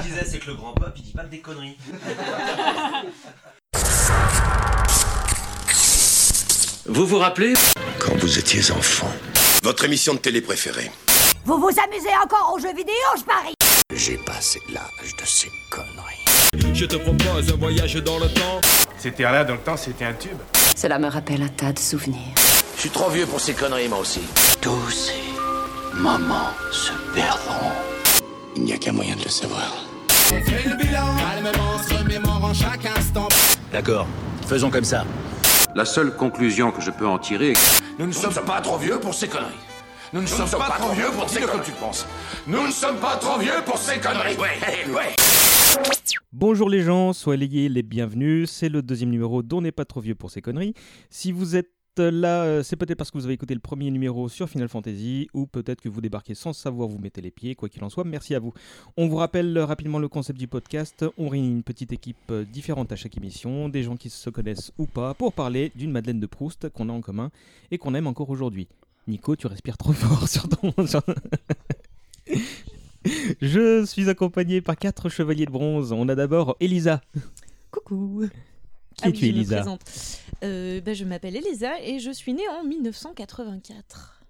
qu'il disait, c'est que le grand pop, il dit pas que des conneries. Vous vous rappelez Quand vous étiez enfant. Votre émission de télé préférée. Vous vous amusez encore aux jeux vidéo, je parie J'ai passé l'âge de ces conneries. Je te propose un voyage dans le temps. C'était là dans le temps, c'était un tube. Cela me rappelle un tas de souvenirs. Je suis trop vieux pour ces conneries, moi aussi. Tous ces moments se perdront. Il n'y a qu'un moyen de le savoir. D'accord, faisons comme ça. La seule conclusion que je peux en tirer est que Nous ne sommes pas trop vieux pour ces conneries. Nous ne sommes pas trop vieux pour dire comme tu penses. Nous ne sommes pas trop vieux pour ces conneries. Ouais, ouais. Bonjour les gens, soyez les bienvenus. C'est le deuxième numéro dont n'est pas trop vieux pour ces conneries. Si vous êtes là, euh, c'est peut-être parce que vous avez écouté le premier numéro sur Final Fantasy ou peut-être que vous débarquez sans savoir vous mettez les pieds. Quoi qu'il en soit, merci à vous. On vous rappelle euh, rapidement le concept du podcast. On réunit une petite équipe euh, différente à chaque émission, des gens qui se connaissent ou pas, pour parler d'une Madeleine de Proust qu'on a en commun et qu'on aime encore aujourd'hui. Nico, tu respires trop fort sur ton. Je suis accompagné par quatre chevaliers de bronze. On a d'abord Elisa. Coucou. Qui Ah es-tu, oui, je me Elisa? Euh, ben, je m'appelle Elisa et je suis née en 1984.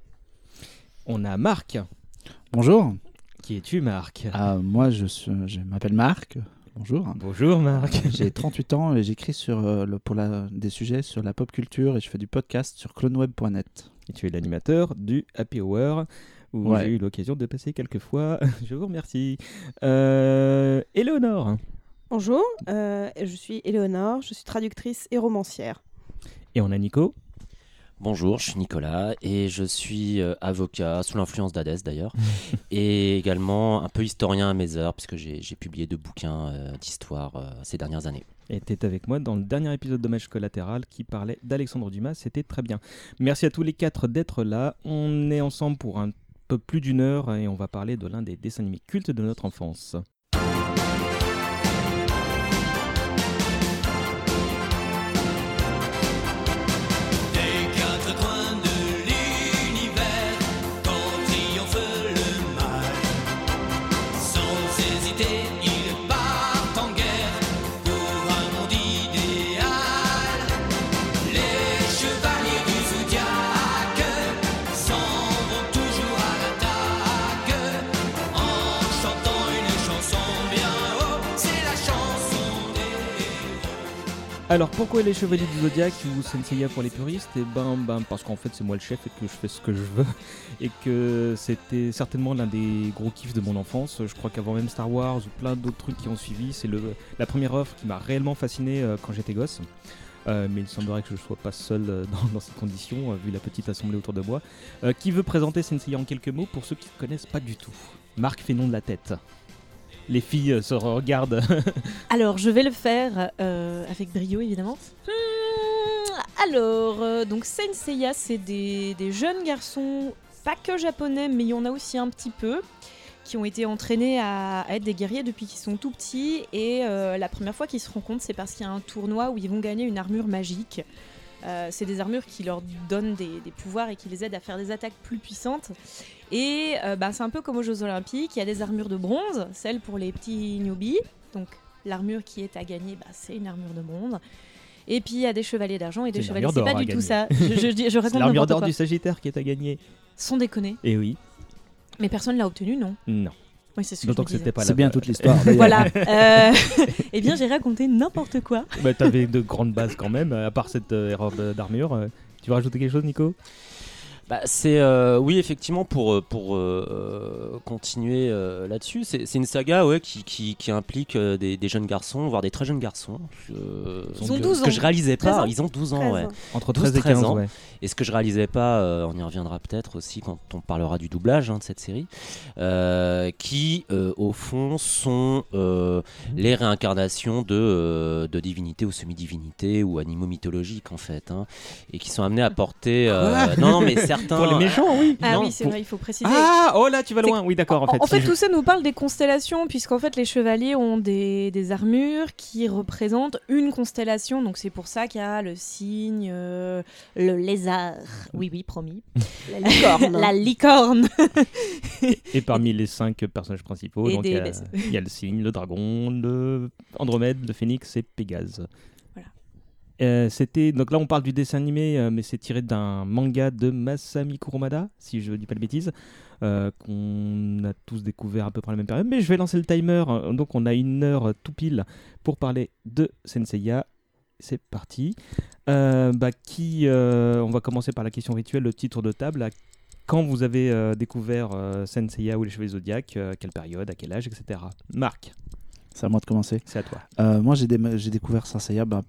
On a Marc. Bonjour, Qui es-tu, Marc? Ah, moi je, suis- je m'appelle Marc. Bonjour. Bonjour, Marc. J'ai 38 ans et j'écris sur, euh, le, pour la, des sujets sur la pop culture et je fais du podcast sur cloneweb.net. Et tu es l'animateur du Happy Hour où Ouais. j'ai eu l'occasion de passer quelques fois. Je vous remercie. Euh, Éléonore. Bonjour, euh, je suis Éléonore, je suis traductrice et romancière. Et on a Nico. Bonjour, je suis Nicolas et je suis euh, avocat, sous l'influence d'Hadès d'ailleurs, et également un peu historien à mes heures, puisque j'ai publié deux bouquins euh, d'histoire euh, ces dernières années. Et tu avec moi dans le dernier épisode Dommage collatéral qui parlait d'Alexandre Dumas. C'était très bien. Merci à tous les quatre d'être là. On est ensemble pour un peu plus d'une heure et on va parler de l'un des dessins animés cultes de notre enfance. Alors pourquoi les Chevaliers du Zodiaque ou Senseiya pour les puristes? Et ben, ben parce qu'en fait c'est moi le chef et que je fais ce que je veux et que c'était certainement l'un des gros kiffs de mon enfance. Je crois qu'avant même Star Wars ou plein d'autres trucs qui ont suivi, c'est la première œuvre qui m'a réellement fasciné euh, quand j'étais gosse. Euh, mais il semblerait que je ne sois pas seul euh, dans, dans ces conditions, vu la petite assemblée autour de moi. Qui veut présenter Senseiya en quelques mots pour ceux qui ne connaissent pas du tout? Marc fait nom de la tête. Les filles euh, se regardent. Alors, je vais le faire euh, avec brio, évidemment. Hmm, alors, euh, donc Senseiya, c'est des, jeunes garçons, pas que japonais, mais il y en a aussi un petit peu, qui ont été entraînés à, être des guerriers depuis qu'ils sont tout petits. Et la première fois qu'ils se rencontrent, c'est parce qu'il y a un tournoi où ils vont gagner une armure magique. Euh, c'est des armures qui leur donnent des, des pouvoirs et qui les aident à faire des attaques plus puissantes. Et euh, bah, c'est un peu comme aux Jeux Olympiques, il y a des armures de bronze, celles pour les petits newbies. Donc l'armure qui est à gagner, bah, c'est une armure de bronze. Et puis il y a des chevaliers d'argent et des chevaliers. C'est pas du tout ça. Je, je, dis- je raconte l'armure d'or du Sagittaire qui est à gagner. Sans déconner. Et oui, Mais personne l'a obtenu, non non. Oui, c'est ce que c'était pas C'est bien toute l'histoire. Voilà. Euh, eh bien, j'ai raconté n'importe quoi. Bah, t'avais de grandes bases quand même, à part cette euh, erreur d'armure. euh. Tu veux rajouter quelque chose, Nico? Bah, c'est euh, oui effectivement pour euh, pour euh, continuer euh, là-dessus c'est c'est une saga ouais qui, qui, qui implique euh, des, des jeunes garçons voire des très jeunes garçons euh, Ils ont que- 12 ce que ans. je réalisais 13 pas ans ils ont 12 ans 13 ouais ans. Entre 12, 13 et 15 13 ans. ouais. et ce que je réalisais pas euh, on y reviendra peut-être aussi quand on parlera du doublage hein, de cette série euh, qui euh, au fond sont euh, les réincarnations de, euh, de divinités ou semi-divinités ou animaux mythologiques en fait hein, et qui sont amenés à porter euh, non non mais Pour les méchants, oui. Ah Non, oui, c'est pour- vrai, il faut préciser. Ah, oh là, tu vas loin. Oui, d'accord, en fait. En fait, tout ça nous parle des constellations, puisqu'en fait, les chevaliers ont des, des armures qui représentent une constellation. Donc, c'est pour ça qu'il y a le signe, euh, le lézard. Oui, oui, promis. La licorne. La licorne. Et parmi les cinq personnages principaux, y, il y a le cygne, le dragon, le Andromède, le phénix et Pégase. Euh, c'était donc là on parle du dessin animé euh, mais c'est tiré d'un manga de Masami Kurumada si je dis pas de bêtises euh, qu'on a tous découvert à peu près à la même période mais je vais lancer le timer donc on a une heure tout pile pour parler de Senseiya c'est parti bah, qui on va commencer par la question rituelle le titre de table À quand vous avez découvert Senseiya ou les Cheveux Zodiac, quelle période, à quel âge, etc. Marc, C'est à moi de commencer. c'est à toi. Euh, moi, j'ai dé- j'ai découvert Saint bah,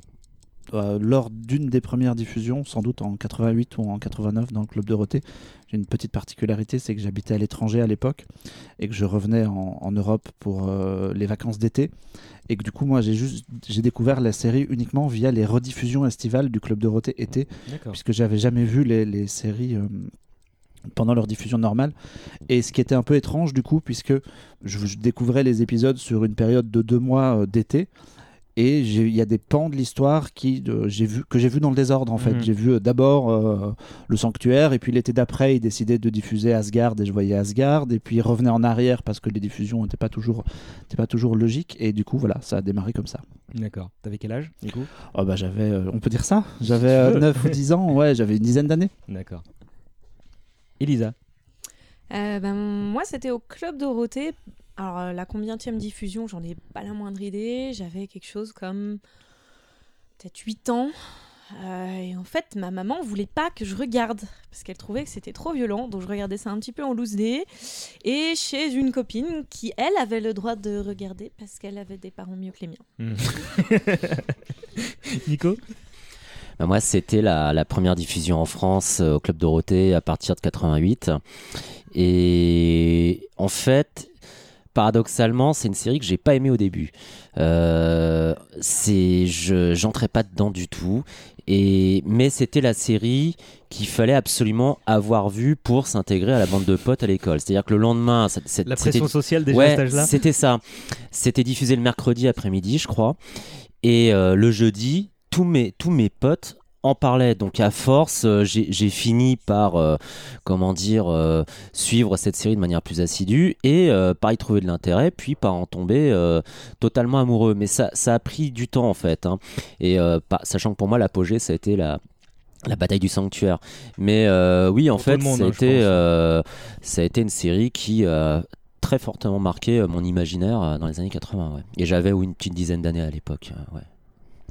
euh, lors d'une des premières diffusions, sans doute en 88 ou en 89 dans le club Dorothée. J'ai une petite particularité, c'est que j'habitais à l'étranger à l'époque et que je revenais en, en Europe pour euh, les vacances d'été. Et que du coup, moi, j'ai juste j'ai découvert la série uniquement via les rediffusions estivales du club Dorothée été, puisque j'avais jamais vu les, les séries euh, pendant leur diffusion normale. Et ce qui était un peu étrange du coup, puisque je, je découvrais les épisodes sur une période de deux mois d'été. Et il y a des pans de l'histoire qui euh, j'ai vu que j'ai vu dans le désordre en fait. Mhm. J'ai vu euh, d'abord euh, le sanctuaire et puis l'été d'après ils décidaient de diffuser Asgard et je voyais Asgard et puis ils revenaient en arrière parce que les diffusions n'étaient pas toujours étaient pas toujours logiques et du coup voilà ça a démarré comme ça. D'accord. T'avais quel âge, du coup? Oh bah j'avais euh, on peut dire ça j'avais euh, 9 ou 10 ans ouais j'avais une dizaine d'années. D'accord. Elisa? Euh, ben, moi, c'était au Club Dorothée. Alors, euh, la combienième diffusion, j'en ai pas la moindre idée. J'avais quelque chose comme peut-être 8 ans. Euh, et en fait, ma maman voulait pas que je regarde parce qu'elle trouvait que c'était trop violent. Donc, je regardais ça un petit peu en loose day. Et chez une copine qui, elle, avait le droit de regarder parce qu'elle avait des parents mieux que les miens. Nico? Bah, moi, c'était la, la première diffusion en France euh, au Club Dorothée à partir de 88. Et en fait, paradoxalement, c'est une série que j'ai pas aimée au début. Euh, c'est, je, j'entrais pas dedans du tout. Et, mais c'était la série qu'il fallait absolument avoir vue pour s'intégrer à la bande de potes à l'école. C'est-à-dire que le lendemain, La c'était- pression sociale déjà à Ouais, cet âge-là c'était ça. C'était diffusé le mercredi après-midi, je crois. Et euh, le jeudi, tous mes, tous mes potes en parlaient. Donc à force, euh, j'ai fini par, euh, comment dire, euh, suivre cette série de manière plus assidue et euh, par y trouver de l'intérêt, puis par en tomber euh, totalement amoureux. Mais ça, ça a pris du temps en fait. hein. Et euh, pas- sachant que pour moi, l'apogée, ça a été la, la bataille du sanctuaire. Mais euh, oui, en Pour fait, monde, ça, a hein, été, euh, ça a été une série qui a très fortement marqué mon imaginaire dans les années 80. ouais. Et j'avais oui, une petite dizaine d'années à l'époque. ouais.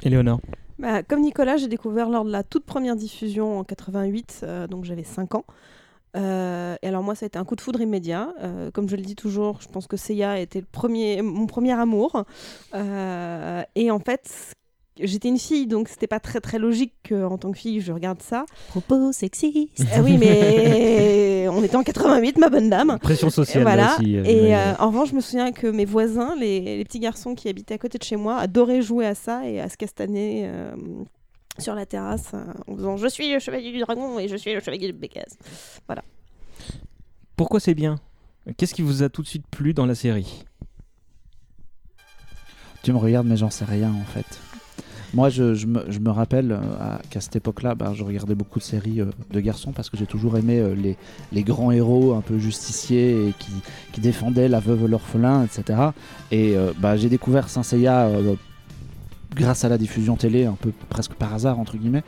Éléonore Bah, comme Nicolas, j'ai découvert lors de la toute première diffusion en 88, euh, donc j'avais 5 ans. Euh, et alors moi, ça a été un coup de foudre immédiat. Euh, comme je le dis toujours, je pense que Seiya était le premier, mon premier amour. Et en fait, j'étais une fille, donc c'était pas très très logique qu'en tant que fille, je regarde ça. Propos sexistes. Eh oui, mais on était en 88, ma bonne dame. Pression sociale voilà. là aussi. euh, et euh, en revanche, je me souviens que mes voisins, les, les petits garçons qui habitaient à côté de chez moi, adoraient jouer à ça et à se castaner euh, sur la terrasse euh, en faisant Je suis le chevalier du dragon et je suis le chevalier de Bécase. Pourquoi c'est bien? Qu'est-ce qui vous a tout de suite plu dans la série? Tu me regardes, mais j'en sais rien en fait. Moi, je, me, rappelle euh, qu'à cette époque-là, bah, je regardais beaucoup de séries euh, de garçons parce que j'ai toujours aimé euh, les, grands héros un peu justiciers qui, défendaient la veuve, l'orphelin, etc. Et bah, j'ai découvert Saint Seiya euh, grâce à la diffusion télé, un peu presque par hasard, entre guillemets.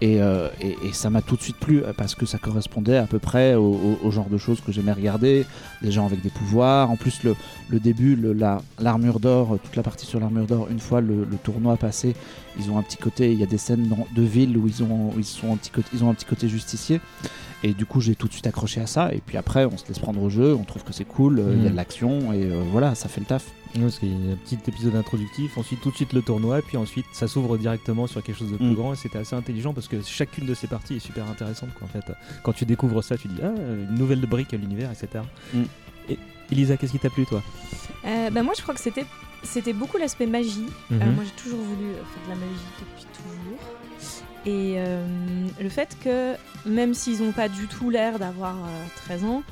Et, euh, et- et ça m'a tout de suite plu parce que ça correspondait à peu près au, au- au genre de choses que j'aimais regarder. Des gens avec des pouvoirs. En plus, le, le début, le- la- l'armure d'or, toute la partie sur l'armure d'or, une fois le, le tournoi passé, ils ont un petit côté. Il y a des scènes dans- de ville où ils ont, ils, sont un petit côté, ils ont un petit côté justicier. Et du coup, j'ai tout de suite accroché à ça. Et puis après, on se laisse prendre au jeu, on trouve que c'est cool, euh, il y a Mhm. de l'action et euh, voilà, ça fait le taf. Oui, C'est un petit épisode introductif, ensuite tout de suite le tournoi, puis ensuite ça s'ouvre directement sur quelque chose de plus Mm. grand et c'était assez intelligent parce que chacune de ces parties est super intéressante quoi, en fait. Quand tu découvres ça, tu dis ah une nouvelle brique à l'univers, etc. Mm. Et Elisa, qu'est-ce qui t'a plu toi? Euh, bah, moi, je crois que c'était c'était beaucoup l'aspect magie. Mhm. Euh, moi, j'ai toujours voulu euh, faire de la magie depuis toujours. Et euh, le fait que, même s'ils n'ont pas du tout l'air d'avoir euh, 13 ans,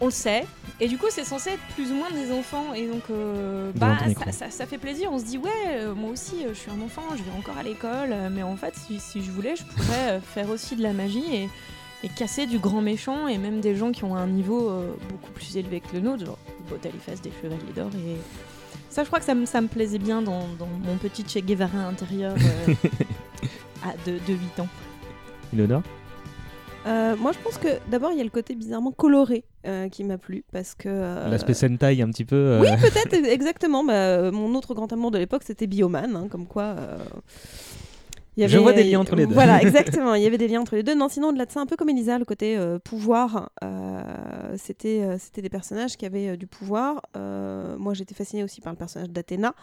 on le sait. Et du coup, c'est censé être plus ou moins des enfants. Et donc, euh, bah, ça, ça- ça fait plaisir. On se dit, ouais, euh, moi aussi, euh, je suis un enfant, je vais encore à l'école. Mais en fait, si, si je voulais, je pourrais faire aussi de la magie et, et casser du grand méchant. Et même des gens qui ont un niveau beaucoup plus élevé que le nôtre, genre Botaliface des Chevaliers d'Or. Et ça, je crois que ça me, ça me plaisait bien dans, dans mon petit Che Guevara intérieur à de, de 8 ans. Ilona Euh, moi, je pense que d'abord, il y a le côté bizarrement coloré euh, qui m'a plu parce que. euh, L'aspect Sentai un petit peu. euh, Oui, peut-être, exactement. Bah, mon autre grand amour de l'époque, c'était Bioman, hein, comme quoi. Il y Je vois des liens entre les deux. Voilà, exactement. Il y avait des liens entre les deux. Non, sinon, au-delà de ça, un peu comme Elisa, le côté euh, pouvoir, euh, c'était euh, c'était des personnages qui avaient du pouvoir. Moi, j'étais fascinée aussi par le personnage d'Athéna,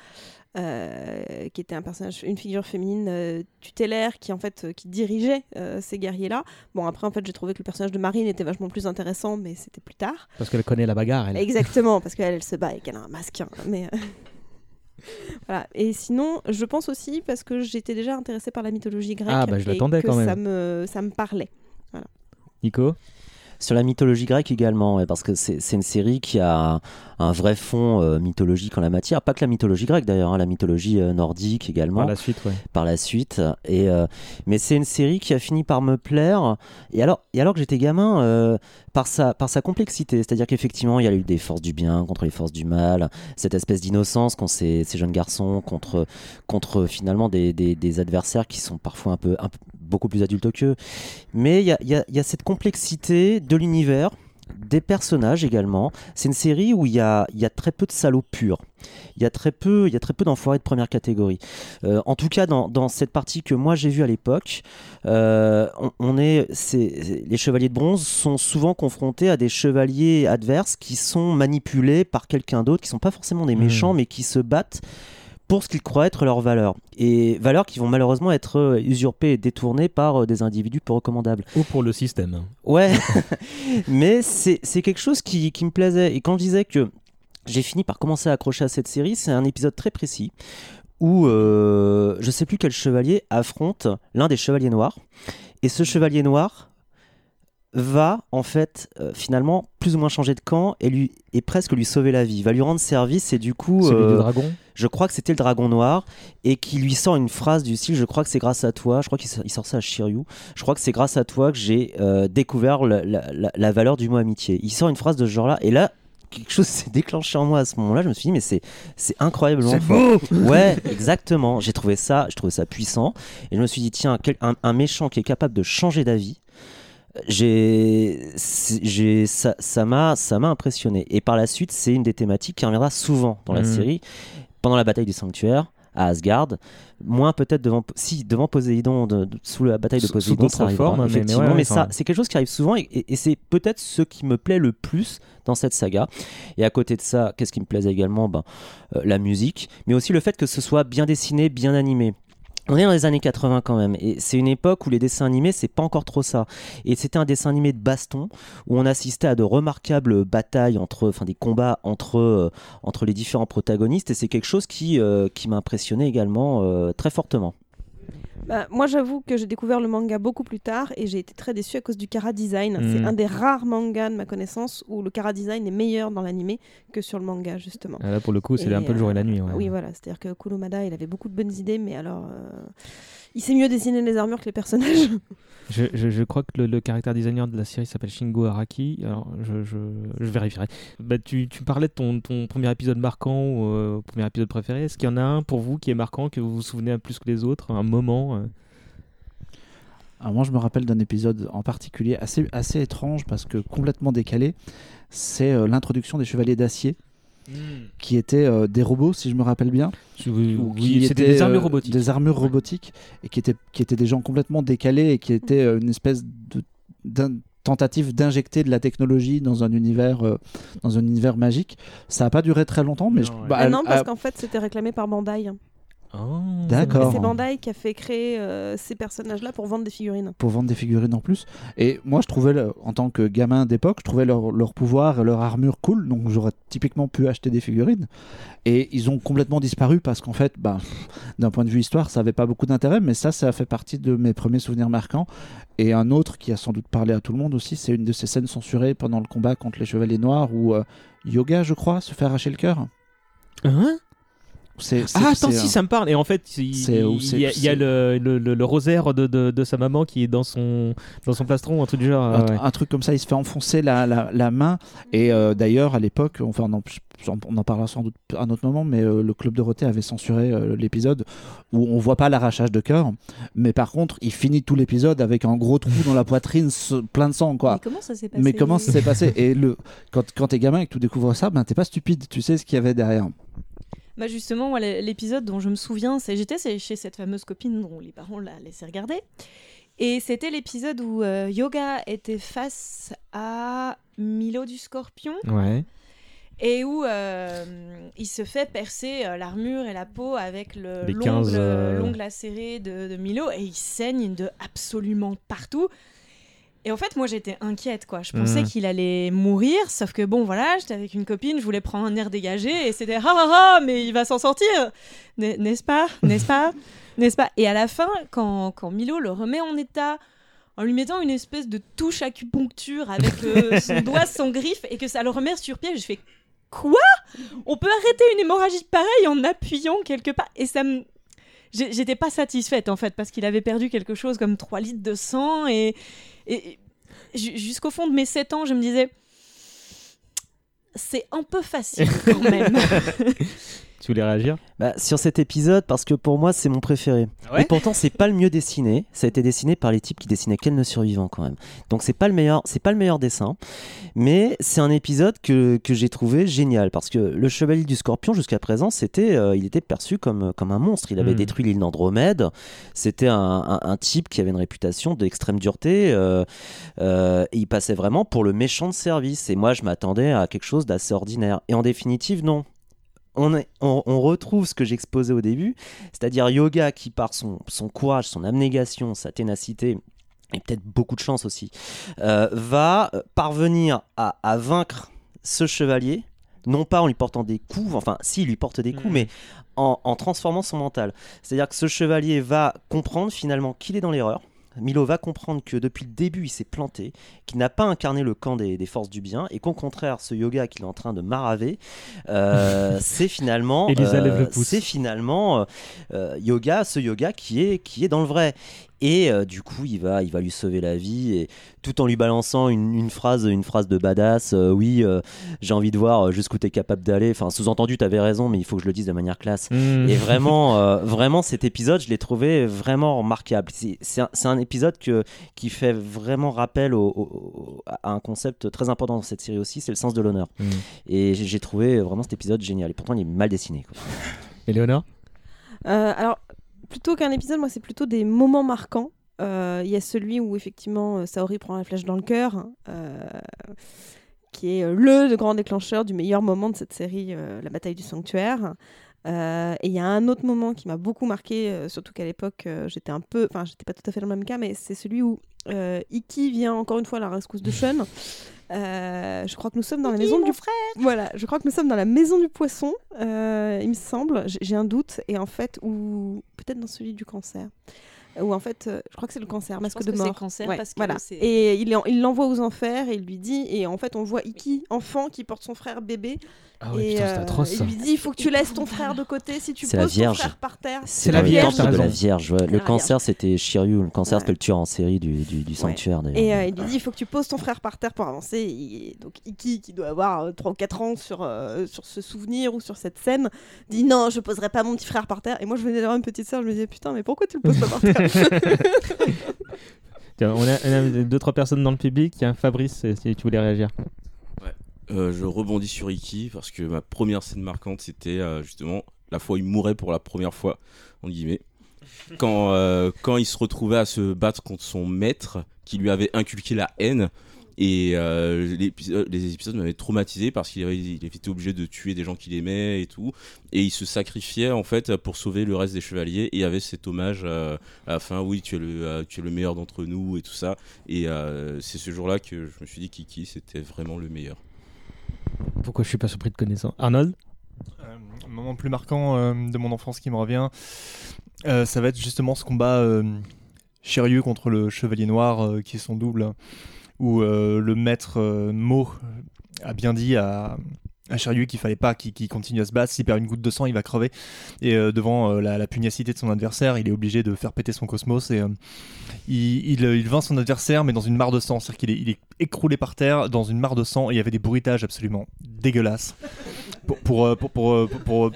qui était un personnage, une figure féminine tutélaire qui, en fait, qui dirigeait ces guerriers-là. Bon, après, en fait, j'ai trouvé que le personnage de Marine était vachement plus intéressant, mais c'était plus tard. Parce qu'elle connaît la bagarre. Elle. Exactement, parce qu'elle elle se bat et qu'elle a un masque. hein, Mais voilà. Et sinon, je pense aussi parce que j'étais déjà intéressée par la mythologie grecque. Ah, bah, je et l'attendais que quand même. Ça me, ça me parlait. Voilà. Nico? Sur la mythologie grecque également, parce que c'est une série qui a un vrai fond euh, mythologique en la matière. Pas que la mythologie grecque d'ailleurs, hein, la mythologie euh, nordique également. Par la suite, ouais. par la suite. Et, euh, mais c'est une série qui a fini par me plaire. Et alors, et alors que j'étais gamin, euh, par, sa, par sa complexité, c'est-à-dire qu'effectivement, il y a eu des forces du bien contre les forces du mal, cette espèce d'innocence qu'ont ces, ces jeunes garçons contre, contre finalement des, des- adversaires qui sont parfois un peu, beaucoup plus adultes qu'eux. Mais il y a, y a cette complexité de l'univers. Des personnages également. C'est une série où il y a, il y a très peu de salauds purs. Il y a très peu, il y a très peu d'enfoirés de première catégorie. Euh, en tout cas, dans, dans cette partie que moi j'ai vue à l'époque, euh, on, on est, les chevaliers de bronze sont souvent confrontés à des chevaliers adverses qui sont manipulés par quelqu'un d'autre, qui sont pas forcément des Mhm. méchants, mais qui se battent pour ce qu'ils croient être leurs valeurs. Et valeurs qui vont malheureusement être euh, usurpées et détournées par euh, des individus peu recommandables. Ou pour le système. Ouais, mais c'est c'est quelque chose qui, qui me plaisait. Et quand je disais que j'ai fini par commencer à accrocher à cette série, c'est un épisode très précis où euh, je sais plus quel chevalier affronte l'un des chevaliers noirs. Et ce chevalier noir va en fait euh, finalement plus ou moins changer de camp et lui et presque lui sauver la vie, va lui rendre service et du coup Celui euh, du dragon je crois que c'était le dragon noir et qui lui sort une phrase du style je crois que c'est grâce à toi je crois qu'il sort- il sort ça à Shiryu je crois que c'est grâce à toi que j'ai euh, découvert la, la- la- la valeur du mot amitié. Il sort une phrase de ce genre là et là quelque chose s'est déclenché en moi à ce moment là je me suis dit mais c'est c'est incroyablement C'est beau. ouais exactement. J'ai trouvé ça je trouvais ça puissant et je me suis dit tiens quel- un, un méchant qui est capable de changer d'avis j'ai ça ça m'a ça m'a impressionné. Et par la suite c'est une des thématiques qui reviendra souvent dans la Mhm. série. Pendant la bataille du sanctuaire à Asgard moins peut-être devant si devant Poséidon de- de- sous la bataille de sous Poséidon d'autres ça arrivera, formes, mais- mais effectivement. ouais, mais, ouais, ça c'est quelque chose qui arrive souvent et, et- et c'est peut-être ce qui me plaît le plus dans cette saga. Et à côté de ça qu'est-ce qui me plaisait également? Ben, euh, la musique mais aussi le fait que ce soit bien dessiné bien animé on est dans les années 80 quand même, et c'est une époque où les dessins animés, c'est pas encore trop ça. Et c'était un dessin animé de baston, où on assistait à de remarquables batailles, entre, enfin des combats entre, euh, entre les différents protagonistes, et c'est quelque chose qui, euh, qui m'a impressionné également euh, très fortement. Bah, moi, j'avoue que j'ai découvert le manga beaucoup plus tard et j'ai été très déçue à cause du Kara Design. C'est Mhm. un des rares mangas de ma connaissance où le Kara Design est meilleur dans l'animé que sur le manga, justement. Ah, Là, pour le coup, c'est un peu le jour et la nuit. ouais. Oui, voilà. C'est-à-dire que Kurumada, il avait beaucoup de bonnes idées, mais alors. euh, Il sait mieux dessiner les armures que les personnages. Je, je- je crois que le, le caractère designer de la série s'appelle Shingo Araki. Alors, je, je, je vérifierai. Bah, tu, tu parlais de ton, ton premier épisode marquant ou euh, premier épisode préféré. Est-ce qu'il y en a un pour vous qui est marquant, que vous vous souvenez un plus que les autres Un moment euh Alors moi, je me rappelle d'un épisode en particulier assez, assez étrange parce que complètement décalé. C'est euh, l'introduction des Chevaliers d'Acier, qui étaient euh, des robots, si je me rappelle bien. Tu- oui, Ou oui, qui c'était étaient, des armures euh, robotiques. Des armures robotiques, et qui étaient, qui étaient des gens complètement décalés et qui étaient euh, une espèce de tentative d'injecter de la technologie dans un univers, euh, dans un univers magique. Ça n'a pas duré très longtemps, mais Non, je- ouais. bah, Ah non, parce qu'en fait, c'était réclamé par Bandai. D'accord. Et c'est Bandai qui a fait créer euh, ces personnages-là pour vendre des figurines. pour vendre des figurines en plus. Et moi, je trouvais, le- en tant que gamin d'époque, je trouvais leur, leur pouvoir et leur armure cool. Donc, j'aurais typiquement pu acheter des figurines. Et ils ont complètement disparu parce qu'en fait, bah, d'un point de vue histoire, ça avait pas beaucoup d'intérêt. Mais ça, ça fait partie de mes premiers souvenirs marquants. Et un autre qui a sans doute parlé à tout le monde aussi, c'est une de ces scènes censurées pendant le combat contre les Chevaliers Noirs où euh, Yoga, je crois, se fait arracher le cœur. Hein? Ah, attends, si, ça me parle. Et en fait, il, y a, il y a c'est- le, le, le- le rosaire de, de, de sa maman qui est dans son, dans son plastron, un truc du genre. un, ouais. un truc comme ça, il se fait enfoncer la, la, la main. Et euh, d'ailleurs, à l'époque, enfin, on en, on en parlera sans doute à un autre moment, mais euh, le Club Dorothée avait censuré euh, l'épisode où on voit pas l'arrachage de cœur, mais par contre, il finit tout l'épisode avec un gros trou dans la poitrine ce- plein de sang, quoi. Mais comment ça s'est passé Mais comment ça s'est passé? Et le, quand, quand t'es gamin et que tu découvres ça, ben t'es pas stupide, tu sais ce qu'il y avait derrière. Bah justement, l'épisode dont je me souviens, c'est j'étais chez cette fameuse copine dont les parents la laissaient regarder. Et c'était l'épisode où euh, Yoga était face à Milo du Scorpion Ouais. et où euh, il se fait percer euh, l'armure et la peau avec le l'ongle 15, euh, l'ongle lacéré de, de Milo et il saigne de absolument partout. Et en fait, moi j'étais inquiète quoi. Je pensais Mhm. qu'il allait mourir, sauf que bon voilà, j'étais avec une copine, je voulais prendre un air dégagé et c'était ah ah ah, mais il va s'en sortir, N'est- n'est-ce pas, n'est-ce pas, n'est-ce pas? Et à la fin, quand, quand Milo le remet en état en lui mettant une espèce de touche acupuncture avec euh, son doigt, son griffe et que ça le remet sur pied, je fais quoi? On peut arrêter une hémorragie pareille en appuyant quelque part? Et ça me J'étais pas satisfaite en fait parce qu'il avait perdu quelque chose comme 3 litres de sang et, et ju- jusqu'au fond de mes 7 ans, je me disais c'est un peu facile quand même. Tu voulais réagir Bah, sur cet épisode, parce que pour moi, c'est mon préféré. Ouais Et pourtant, c'est pas le mieux dessiné. Ça a été dessiné par les types qui dessinaient Ken le survivant quand même. Donc c'est pas le meilleur, c'est pas le meilleur dessin, mais c'est un épisode que, que j'ai trouvé génial parce que le chevalier du Scorpion jusqu'à présent, c'était, euh, il était perçu comme comme un monstre. Il avait Mm. détruit l'île d'Andromède. C'était un, un- un type qui avait une réputation d'extrême dureté. euh, euh, et il passait vraiment pour le méchant de service. Et moi, je m'attendais à quelque chose d'assez ordinaire. Et en définitive, non on, est- on- on retrouve ce que j'exposais au début, c'est-à-dire Yoga qui, par son, son courage, son abnégation, sa ténacité, et peut-être beaucoup de chance aussi, euh, va euh, parvenir à, à vaincre ce chevalier, non pas en lui portant des coups, enfin si, il lui porte des coups, Mhm. mais en, en transformant son mental. C'est-à-dire que ce chevalier va comprendre finalement qu'il est dans l'erreur. Milo va comprendre que depuis le début il s'est planté, qu'il n'a pas incarné le camp des, des forces du bien et qu'au contraire ce yoga qu'il est en train de maraver, euh, c'est finalement, euh, c'est finalement euh, yoga, ce yoga qui est qui est dans le vrai. Et euh, du coup, il va, il va lui sauver la vie, et tout en lui balançant une, une phrase, une phrase de badass. euh, oui, euh, j'ai envie de voir jusqu'où t'es capable d'aller. Enfin, sous-entendu, t'avais raison, mais il faut que je le dise de manière classe. Mm. Et vraiment, euh, vraiment, cet épisode, je l'ai trouvé vraiment remarquable. C'est un, épisode que, qui fait vraiment rappel au- au- au- à un concept très important dans cette série aussi, c'est le sens de l'honneur. Mm. Et j'ai j'ai trouvé vraiment cet épisode génial. Et pourtant, il est mal dessiné. quoi. Éléonore? Euh, alors, plutôt qu'un épisode, moi, c'est plutôt des moments marquants. Euh, Il y a celui où, effectivement, euh, Saori prend la flèche dans le cœur, euh, qui est le grand déclencheur du meilleur moment de cette série, la bataille du sanctuaire. Euh, et il y a un autre moment qui m'a beaucoup marqué, euh, surtout qu'à l'époque, euh, j'étais un peu. Enfin, j'étais pas tout à fait dans le même cas, mais c'est celui où Iki vient encore une fois à la rescousse de Sean. Je crois que nous sommes dans la maison du frère. Voilà, je crois que nous sommes dans la maison du poisson, il me semble. J'ai- J'ai un doute. Et en fait, ou peut-être dans celui du cancer. Ou en fait, euh, je crois que c'est le cancer, masque pense de que c'est mort. cancer Ouais, parce que voilà. c'est- Et il en- il l'envoie aux enfers et il lui dit. Et en fait, on voit Iki, enfant, qui porte son frère bébé. Ah ouais, et putain, c'est atroce, il lui dit il faut que tu laisses ton frère de côté si tu C'est la poses ton Vierge. frère par terre. C'est la Vierge, Vierge de la. Vierge. ouais. Le la cancer, c'était Shiryu. Le cancer, Ouais. c'était le tueur en série du, du, du sanctuaire. Et euh, il lui dit il faut que tu poses ton frère par terre pour avancer. Et donc Iki, qui doit avoir 3 ou 4 ans sur, euh, sur ce souvenir ou sur cette scène, dit non, je poserai pas mon petit frère par terre. Et moi je venais d'avoir une petite sœur, je me disais putain, mais pourquoi tu le poses pas par terre? Tiens, on, a, on a deux trois personnes dans le public. Un Fabrice, euh, si tu voulais réagir. Euh, je rebondis sur Iki parce que ma première scène marquante c'était euh, justement la fois où il mourait pour la première fois guillemets quand quand il se retrouvait à se battre contre son maître qui lui avait inculqué la haine Et euh, l'épisode- les épisodes m'avaient traumatisé parce qu'il avait, il été obligé de tuer des gens qu'il aimait et tout. Et il se sacrifiait en fait pour sauver le reste des chevaliers. Et il y avait cet hommage euh, à la fin oui, tu es le, euh, tu es le meilleur d'entre nous et tout ça. Et euh, c'est ce jour-là que je me suis dit Kiki, c'était vraiment le meilleur. Pourquoi je suis pas surpris de connaissance Arnold? Un moment plus marquant euh, de mon enfance qui me revient, euh, ça va être justement ce combat euh, Shiryu contre le Chevalier Noir euh, qui est son double, où euh, le maître euh, Mo a bien dit à, à qu'il fallait pas qu'il continue à se battre, s'il perd une goutte de sang il va crever, et euh, devant euh, la, la pugnacité de son adversaire il est obligé de faire péter son cosmos, et euh, il, il, il vainc son adversaire mais dans une mare de sang, c'est-à-dire qu'il est, il est écroulé par terre dans une mare de sang, et il y avait des bruitages absolument dégueulasses. Pour, pour, pour, pour,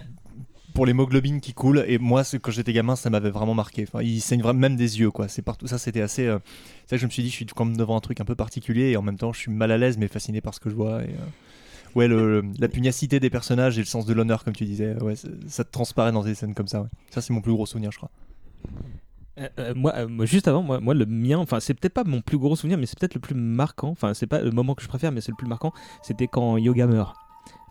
pour- l'hémoglobine qui coule et moi quand j'étais gamin ça m'avait vraiment marqué enfin, il saigne même des yeux quoi c'est partout ça c'était assez euh, ça je me suis dit je suis comme devant un truc un peu particulier et en même temps je suis mal à l'aise mais fasciné par ce que je vois euh, ouais la pugnacité des personnages et le sens de l'honneur comme tu disais ouais ça te transparaît dans des scènes comme ça ouais. ça c'est mon plus gros souvenir je crois Euh, euh, moi, juste avant, moi, moi, le mien, enfin, c'est peut-être pas mon plus gros souvenir, mais c'est peut-être le plus marquant. Enfin, c'est pas le moment que je préfère, mais c'est le plus marquant. C'était quand Yoga meurt.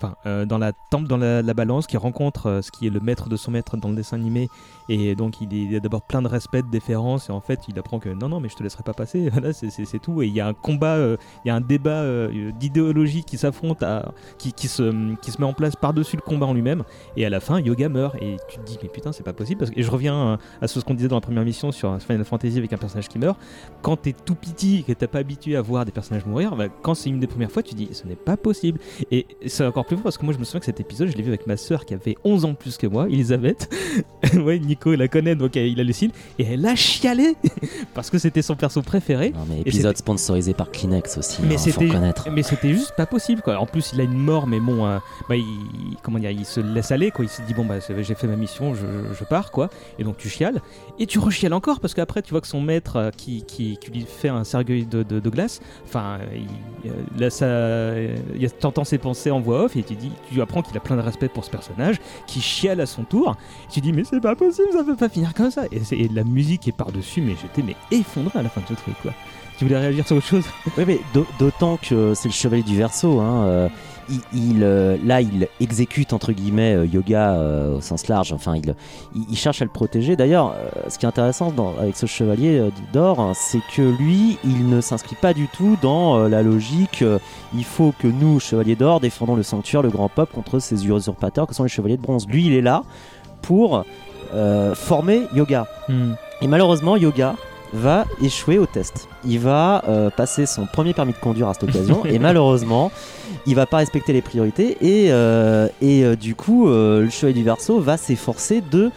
Enfin, euh, dans la temple, dans la, la balance, qui rencontre euh, ce qui est le maître de son maître dans le dessin animé, et donc il il a d'abord plein de respect, de déférence, et en fait, il apprend que non, non, mais je te laisserai pas passer. Voilà, c'est- tout. Et il y a un combat, euh, il y a un débat euh, d'idéologie qui s'affronte, qui, qui se, qui se met en place par-dessus le combat en lui-même. Et à la fin, Yoga meurt, et tu te dis, mais putain, c'est pas possible. Et je reviens euh, à ce qu'on disait dans la première mission sur Final Fantasy avec un personnage qui meurt. Quand t'es tout petit et que t'as pas habitué à voir des personnages mourir, bah, quand c'est une des premières fois, tu dis, ce n'est pas possible. Et c'est encore plus fort parce que moi, je me souviens que cet épisode, je l'ai vu avec ma sœur qui avait 11 ans plus que moi, Elisabeth. ouais, Nico la connaît, donc il hallucine. Et elle a chialé parce que c'était son perso préféré. Non, mais épisode sponsorisé par Kleenex aussi, mais hein, faut c'était reconnaître. mais c'était juste pas possible quoi. En plus, il a une mort mais bon euh, bah, il, comment dire, il se laisse aller quoi. Il se dit bon bah j'ai fait ma mission, je, je pars quoi. Et donc tu chiales et tu rechiales encore parce qu'après tu vois que son maître euh, qui, qui, qui lui fait un cercueil de, de, de glace, enfin euh, il, là ça il t'entends ses pensées en voix off et tu dis tu apprends qu'il a plein de respect pour ce personnage qui chiale à son tour. Tu dis mais c'est pas possible, ça peut pas finir comme ça. Et, la musique est par-dessus mais j'étais mais effondré à la fin de ce truc. Tu voulais réagir sur autre chose? Oui, mais d'au- d'autant que c'est le chevalier du verso. Hein, euh, il, euh, là, il exécute entre guillemets euh, yoga au sens large. Enfin, il, il, cherche à le protéger. D'ailleurs, ce qui est intéressant avec ce chevalier d'or, hein, c'est que lui, il ne s'inscrit pas du tout dans la logique. il faut que nous, chevaliers d'or, défendons le sanctuaire, le grand peuple contre ces usurpateurs que sont les chevaliers de bronze. Lui, il est là pour euh, former yoga. Hmm. Et malheureusement, Yoga va échouer au test. Il va euh, passer son premier permis de conduire à cette occasion et malheureusement, il va pas respecter les priorités et, euh, et du coup, le chevalier du verso va s'efforcer de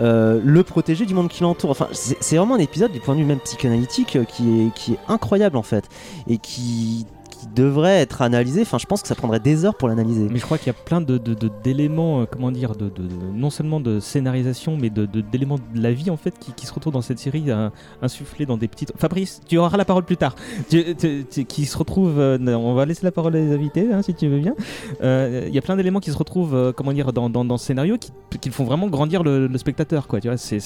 euh, le protéger du monde qui l'entoure. Enfin, c'est c'est vraiment un épisode du point de vue même psychanalytique euh, qui est, qui est incroyable en fait et qui, qui devrait être analysé. Enfin, je pense que ça prendrait des heures pour l'analyser. Mais je crois qu'il y a plein de, de- de- d'éléments, euh, comment dire, de, non seulement de scénarisation, mais d'éléments de la vie en fait qui, se retrouvent dans cette série, euh, insufflés dans des petites. Fabrice, tu auras la parole plus tard. Qui se retrouvent. euh, on va laisser la parole à les invités, hein, si tu veux bien. Il y a plein d'éléments qui se retrouvent, comment dire, dans, dans, ce scénario qui, qui font vraiment grandir le, spectateur,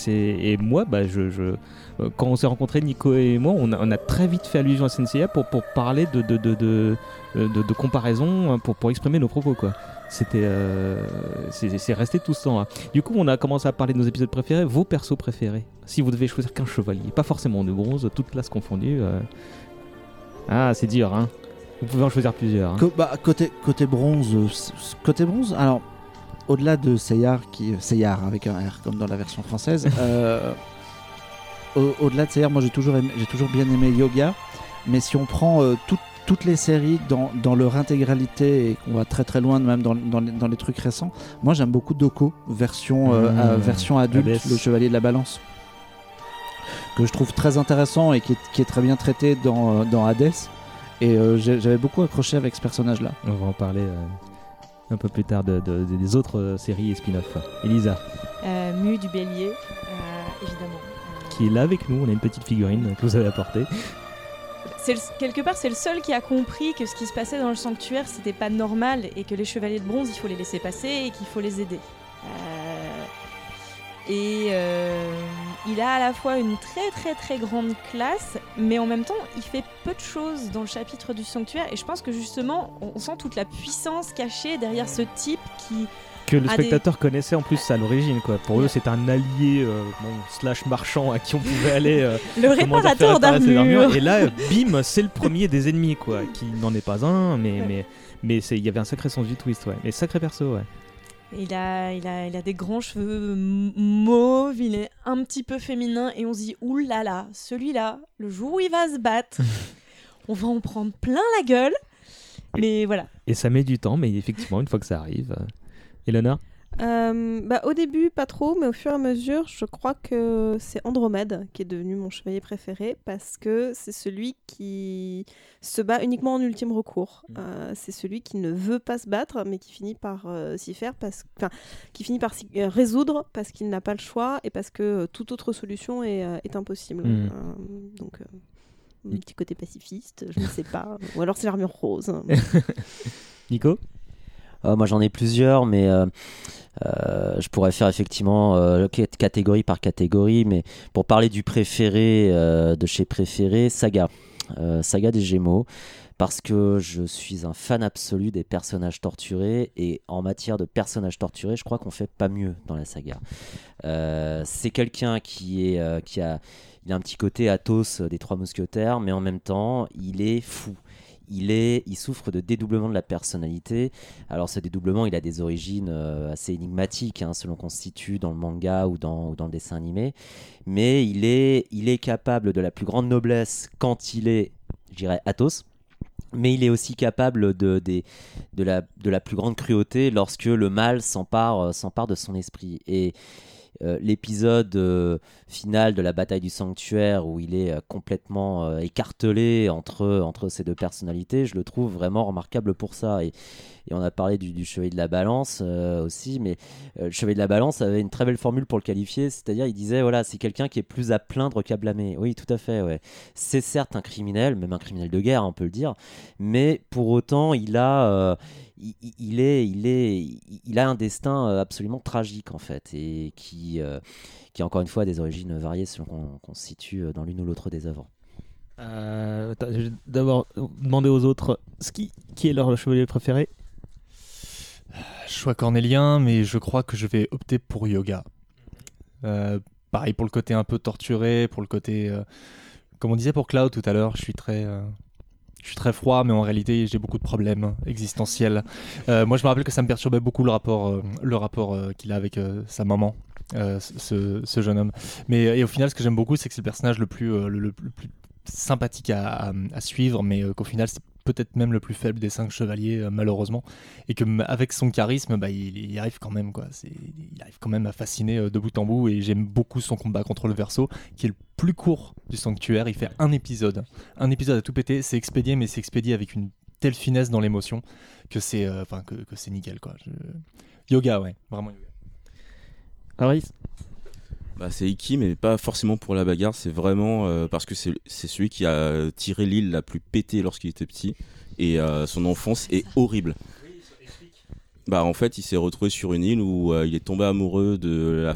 Et moi, bah, je. Quand on s'est rencontrés, Nico et moi, on a, on a très vite fait allusion à Senseiya pour, pour parler de, de, de, de, de- de comparaison, euh, pour, pour exprimer nos propos, quoi. C'était, euh, c'est resté tout ce temps-là. Du coup, on a commencé à parler de nos épisodes préférés, vos persos préférés. Si vous devez choisir qu'un chevalier, pas forcément de bronze, toute classe confondue. euh. Ah, c'est dur, hein. Vous pouvez en choisir plusieurs. hein. Co- bah, côté, côté bronze, euh, côté bronze, alors au-delà de Seyar, qui Seyar avec un R comme dans la version française, euh, au- au-delà de Seyar, moi j'ai toujours, aimé- toujours bien aimé Yoga, mais si on prend euh, tout- toutes les séries dans, dans leur intégralité et qu'on va très très loin même dans, dans les, dans les trucs récents, moi j'aime beaucoup Doko, version, euh, Mmh. euh, version adulte, le chevalier de la balance que je trouve très intéressant et qui est, qui est très bien traité dans, euh, dans Hades. Et euh, j'ai- j'avais beaucoup accroché avec ce personnage-là. On va en parler euh, un peu plus tard de, de- des autres séries et spin-off. Elisa, Euh, Mu du bélier, euh, évidemment. Qui est là avec nous, on a une petite figurine que vous avez apportée. Quelque part, c'est le seul qui a compris que ce qui se passait dans le sanctuaire, c'était pas normal et que les chevaliers de bronze, il faut les laisser passer et qu'il faut les aider. Euh, et euh, il a à la fois une très très très grande classe, mais en même temps, il fait peu de choses dans le chapitre du sanctuaire. Et je pense que justement, on sent toute la puissance cachée derrière ce type qui. Que le a des- spectateur connaissait en plus à l'origine, quoi. Pour eux, c'est un allié euh, bon, slash marchand à qui on pouvait aller. euh, Le réparateur d'armure. Et là, bim, c'est le premier des ennemis, quoi. Qui n'en est pas un, mais Ouais. mais mais c'est il y avait un sacré sens du twist, ouais. Mais sacré perso, ouais. Il a, il, a, il a des grands cheveux mauves, il est un petit peu féminin et on se dit oulala, là là, celui-là, le jour où il va se battre, on va en prendre plein la gueule. Mais voilà. Et ça met du temps, mais effectivement, une fois que ça arrive. Eleanor Euh, bah, au début, pas trop, mais au fur et à mesure, je crois que c'est Andromède qui est devenu mon chevalier préféré parce que c'est celui qui se bat uniquement en ultime recours. Euh, c'est celui qui ne veut pas se battre, mais qui finit par euh, s'y faire, parce... enfin, qui finit par s'y résoudre parce qu'il n'a pas le choix et parce que toute autre solution est, est impossible. Mm. Donc, un petit côté pacifiste, je ne sais pas. Ou alors c'est l'armure rose. Nico moi j'en ai plusieurs, mais euh, euh, je pourrais faire effectivement euh, cat- catégorie par catégorie. Mais pour parler du préféré de chez préféré, Saga, Saga des Gémeaux, parce que je suis un fan absolu des personnages torturés et en matière de personnages torturés, je crois qu'on fait pas mieux dans la saga. C'est quelqu'un qui est qui a il a un petit côté Athos des Trois Mousquetaires, mais en même temps il est fou il, est, il souffre de dédoublement de la personnalité. Alors ce dédoublement, il a des origines euh, assez énigmatiques, hein, selon qu'on se situe dans le manga ou dans, ou dans le dessin animé. Mais il est, il est capable de la plus grande noblesse quand il est, je dirais, Athos. Mais il est aussi capable de, de, la, de la plus grande cruauté lorsque le mal s'empare euh, s'empare de son esprit. Et euh, l'épisode euh, final de la bataille du sanctuaire où il est euh, complètement écartelé entre, entre ces deux personnalités, je le trouve vraiment remarquable pour ça. Et, et on a parlé du, du chevalier de la balance aussi, mais le chevalier de la balance avait une très belle formule pour le qualifier, c'est-à-dire il disait voilà, c'est quelqu'un qui est plus à plaindre qu'à blâmer. Oui, tout à fait, ouais. C'est certes un criminel, même un criminel de guerre, on peut le dire, mais pour autant, il a. il, est, il, est, il- a un destin euh, absolument tragique en fait et qui, euh, qui encore une fois a des origines variées selon qu'on se situe euh, dans l'une ou l'autre des œuvres. Euh, D'abord, demander aux autres ce qui, qui est leur chevalier préféré? Choix cornélien, mais je crois que je vais opter pour yoga. Euh, pareil pour le côté un peu torturé, pour le côté. euh, comme on disait pour Cloud tout à l'heure, je suis très. Je suis très froid, mais en réalité, j'ai beaucoup de problèmes existentiels. Euh, moi, je me rappelle que ça me perturbait beaucoup le rapport, euh, rapport euh, qu'il a avec sa maman, ce, jeune homme. Mais et au final, ce que j'aime beaucoup, c'est que c'est le personnage le plus, sympathique à, à- suivre, mais qu'au final, c'est peut-être même le plus faible des cinq chevaliers, euh, malheureusement. Et que avec son charisme, bah, il, arrive quand même, quoi. Il arrive quand même à fasciner euh, de bout en bout. Et j'aime beaucoup son combat contre le verso, qui est le plus court du sanctuaire. Il fait un épisode. Un épisode à tout péter. C'est expédié, mais c'est expédié avec une telle finesse dans l'émotion que c'est euh, enfin que, c'est nickel, quoi. Yoga, ouais. Vraiment yoga. Fabrice? Bah, c'est Iki, mais pas forcément pour la bagarre. C'est vraiment euh, parce que c'est c'est celui qui a tiré l'île la plus pétée lorsqu'il était petit. Et euh, son enfance est horrible. Bah, en fait, il s'est retrouvé sur une île où euh, il est tombé amoureux de la.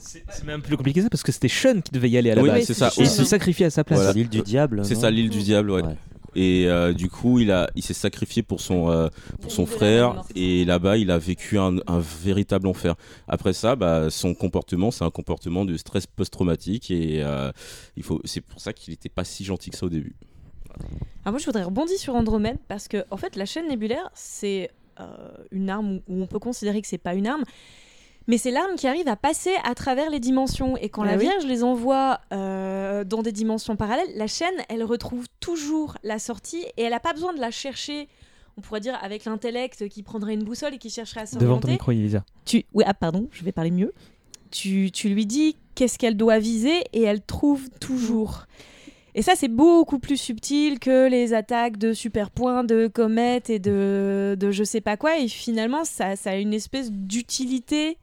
C'est même plus compliqué que ça parce que c'était Sean qui devait y aller à la Oui, base. c'est ça. Et il se sacrifiait à sa place. Voilà. l'île du diable. C'est ça, l'île du diable, ouais. Et euh, du coup, il a, il s'est sacrifié pour son, euh, pour son frère. Et là-bas, il a vécu un, un véritable enfer. Après ça, bah, son comportement, c'est un comportement de stress post-traumatique. Et euh, il faut, c'est pour ça qu'il n'était pas si gentil que ça au début. Alors moi, je voudrais rebondir sur Andromède parce que, en fait, la chaîne nébulaire, c'est une arme où- où on peut considérer que c'est pas une arme, mais c'est l'arme qui arrive à passer à travers les dimensions. Et quand Ah la oui. Vierge les envoie euh, dans des dimensions parallèles, la chaîne, elle retrouve toujours la sortie et elle n'a pas besoin de la chercher. On pourrait dire avec l'intellect qui prendrait une boussole et qui chercherait à Devant s'orienter. ton micro, Elisa. Tu... Oui, ah pardon, je vais parler mieux. Tu, tu lui dis qu'est-ce qu'elle doit viser et elle trouve toujours. Et ça, c'est beaucoup plus subtil que les attaques de super points, de comètes et de, de je sais pas quoi. Et finalement, ça, ça a une espèce d'utilité, euh,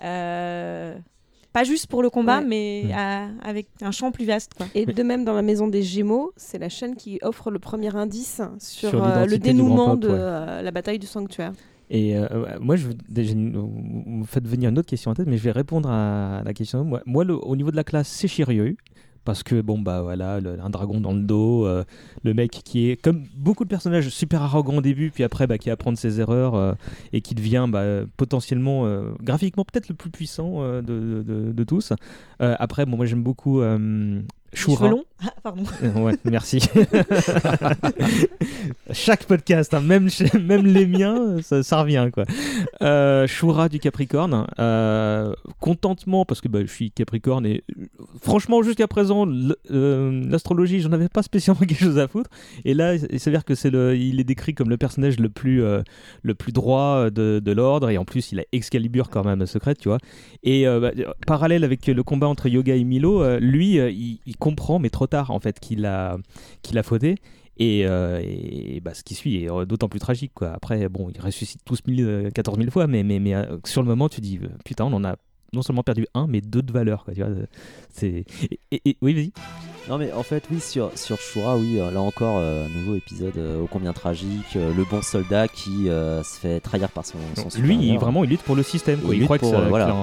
pas juste pour le combat, Ouais. mais à- avec un champ plus vaste. Quoi. Et de même dans la maison des Gémeaux, c'est la chaîne qui offre le premier indice sur, Sur euh, le dénouement de ouais. euh, la bataille du sanctuaire. Et euh, moi, je, vous me faites venir une autre question en tête, mais je vais répondre à la question. Moi, moi le- au niveau de la classe, c'est Shiryu. Parce que, bon, bah voilà, un dragon dans le dos, euh, le mec qui est, comme beaucoup de personnages, super arrogant au début, puis après, bah, qui apprend de ses erreurs euh, et qui devient bah, potentiellement, euh, graphiquement, peut-être le plus puissant de, de- de tous. Après, bon, moi j'aime beaucoup Cheveux longs Ah, pardon. Euh, ouais, merci. Chaque podcast, hein, même, même les miens, ça, ça revient quoi. Euh, Shura du Capricorne, euh, contentement parce que bah, je suis Capricorne et franchement jusqu'à présent l'astrologie j'en avais pas spécialement quelque chose à foutre et là il s'avère que c'est le, il est décrit comme le personnage le plus euh, le plus droit de, de l'ordre et en plus il a Excalibur quand même secrète tu vois et bah, parallèle avec le combat entre Yoga et Milo, lui, il, il comprend, mais trop tard, en fait, qu'il a, qu'il a fauté. Et, euh, et, bah, ce qui suit est euh, d'autant plus tragique. Quoi. Après, bon, ils ressuscitent tous mille, euh, 14 000 fois, mais, mais, mais euh, sur le moment, tu dis, euh, putain, on en a non seulement perdu un, mais deux de valeur. Quoi, tu vois, c'est... Et, et- oui, vas-y. Non mais en fait oui sur, sur Shura oui euh, là encore euh, nouveau épisode euh, ô combien tragique euh, le bon soldat qui euh, se fait trahir par son, son Lui, il, vraiment, il lutte pour le système. Quoi. Il, lutte croit pour, que ça, voilà.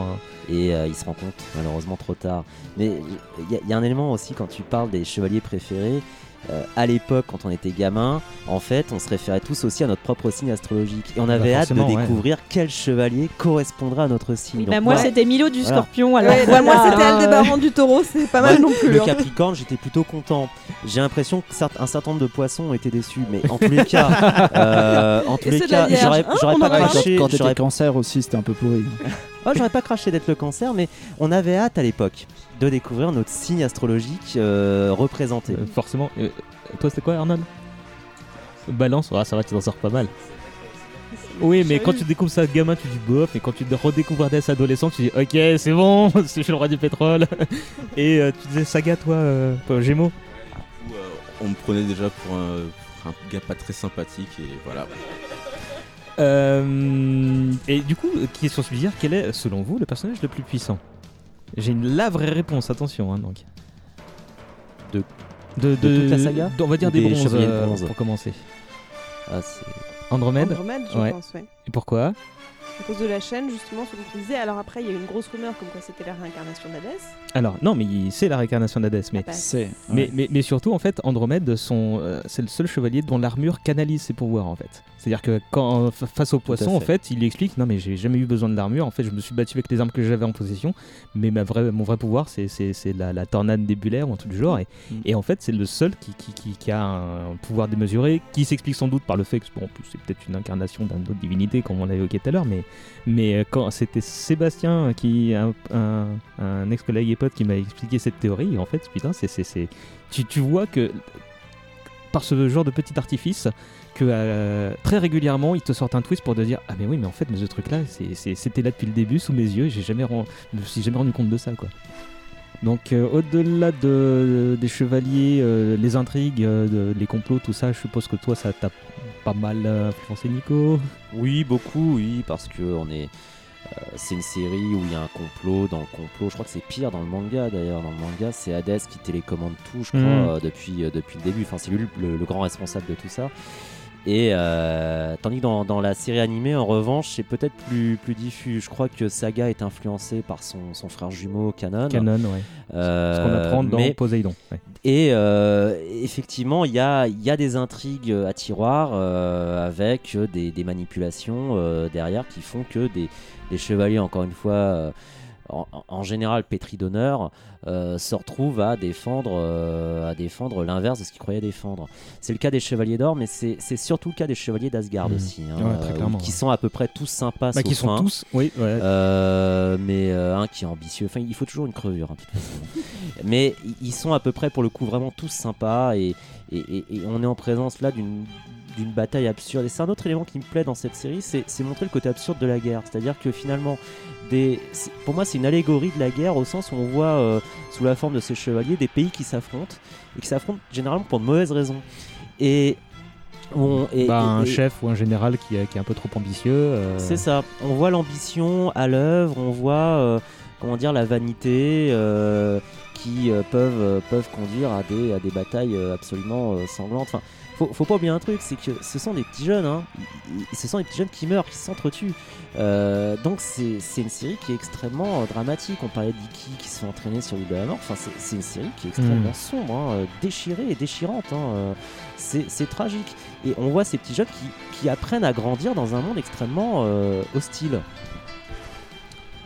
Et il se rend compte malheureusement trop tard. Mais il y, il y a un élément aussi quand tu parles des chevaliers préférés. Euh, à l'époque, quand on était gamin, en fait, on se référait tous aussi à notre propre signe astrologique. Et on avait hâte de Bah, ouais. découvrir quel chevalier correspondra à notre signe. Bah, Donc moi, c'était Milo du Voilà. Scorpion. Alors, Ouais, bah, voilà. moi, c'était Aldébaran du Taureau, c'est pas mal Moi, non plus. Le hein. Capricorne, j'étais plutôt content. J'ai l'impression que certes- un certain nombre de poissons ont été déçus, mais en tous les cas, euh, en tous Et les cas, j'aurais hein, pas craché. Quand t'étais j'aurais- cancer aussi, c'était un peu pourri. Oh, j'aurais pas craché d'être le cancer, mais on avait hâte à l'époque de découvrir notre signe astrologique euh, représenté. Euh, forcément. Euh, toi, c'était quoi, Arnold? Balance, ah, ça va, tu t'en sors pas mal. Oui, mais quand tu découvres ça gamin, tu dis bof, et quand tu redécouvres Hades adolescent, tu dis ok, c'est bon, je suis le roi du pétrole. et euh, tu disais saga, toi, euh, Gémeaux? On me prenait déjà pour un, pour un gars pas très sympathique et voilà. Euh, Et du coup, question subsidiaire, quel est, selon vous, le personnage le plus puissant? J'ai une la vraie réponse, attention, hein, donc. De- de, de toute la saga On va dire des, des bronzes, de euh, bronze pour commencer. Ah, Andromède? Andromède, je Ouais. pense, ouais. Et pourquoi? À cause de la chaîne, justement, celui qui disait. Alors après, il y a eu une grosse rumeur comme quoi c'était la réincarnation d'Hadès. Alors, non, mais il- c'est la réincarnation d'Hadès, mais, bah, C'est. mais, mais, mais surtout, en fait, Andromède, son, euh, c'est le seul chevalier dont l'armure canalise ses pouvoirs, en fait. C'est-à-dire que quand, fa- face au poisson, en fait. fait, il lui explique Non, mais j'ai jamais eu besoin de l'armure. En fait, je me suis battu avec les armes que j'avais en possession. Mais ma vraie, mon vrai pouvoir, c'est, c'est, c'est la, la tornade nébulaire ou un truc du genre. Et, Mm. et en fait, c'est le seul qui, qui, qui, qui a un pouvoir démesuré, qui s'explique sans doute par le fait que, bon, en plus, c'est peut-être une incarnation d'une autre divinité, comme on l'a évoqué tout à l'heure. Mais, mais euh, quand c'était Sébastien, qui un, un, ex-collègue et pote, qui m'a expliqué cette théorie, en fait, putain, c'est, c'est. Tu, tu vois que par ce genre de petit artifice que euh, très régulièrement ils te sortent un twist pour te dire ah mais oui mais en fait mais ce truc là c'était là depuis le début sous mes yeux j'ai jamais je me suis jamais rendu compte de ça quoi donc euh, au-delà de, des chevaliers euh, les intrigues euh, les complots tout ça je suppose que toi ça t'a pas mal influencé Nico Oui, beaucoup, oui, parce que on est. c'est une série où il y a un complot dans le complot. Je crois que c'est pire dans le manga d'ailleurs. Dans le manga, c'est Hades qui télécommande tout, je crois, Mhm. euh, depuis, depuis le début. Enfin, c'est lui le, le grand responsable de tout ça. Et euh, tandis que dans, dans la série animée, en revanche, c'est peut-être plus, plus diffus. Je crois que Saga est influencé par son, son frère jumeau Canon. Canon ouais Euh, ce qu'on apprend dans mais- Poséidon ouais. et euh, effectivement, il y a, il y a des intrigues à tiroir avec des, des manipulations derrière qui font que des, des chevaliers, encore une fois, en, en général pétris d'honneur, euh, se retrouvent à défendre, euh, à défendre l'inverse de ce qu'ils croyaient défendre. C'est le cas des chevaliers d'or, mais c'est surtout le cas des chevaliers d'Asgard Mhm. aussi, hein, Ouais, euh, qui sont à peu près tous sympas, Bah, qui sont un. tous oui ouais. Mais un qui est ambitieux. Enfin, il faut toujours une crevure, hein, mais ils sont à peu près, pour le coup, vraiment tous sympas. Et, et, et- et on est en présence là d'une d'une bataille absurde. Et c'est un autre élément qui me plaît dans cette série, c'est c'est montrer le côté absurde de la guerre. C'est-à-dire que finalement, des, pour moi, c'est une allégorie de la guerre au sens où on voit, euh, sous la forme de ces chevaliers, des pays qui s'affrontent et qui s'affrontent généralement pour de mauvaises raisons. Et on, et- Bah, et- un et- chef ou un général qui, est- qui est un peu trop ambitieux euh, c'est ça. On voit l'ambition à l'œuvre, on voit euh, comment dire la vanité qui peuvent peuvent conduire à des à des batailles absolument sanglantes. Enfin, faut, faut pas oublier un truc, c'est que ce sont des petits jeunes, hein. Ce sont des petits jeunes qui meurent, qui s'entretuent. Euh, donc c'est c'est une série qui est extrêmement euh, dramatique. On parlait d'Iki qui se fait entraîner sur l'île de la mort. Enfin, c'est- c'est une série qui est extrêmement Mm. sombre, hein, euh, déchirée et déchirante. hein. C'est c'est tragique. Et on voit ces petits jeunes qui, qui apprennent à grandir dans un monde extrêmement euh, hostile.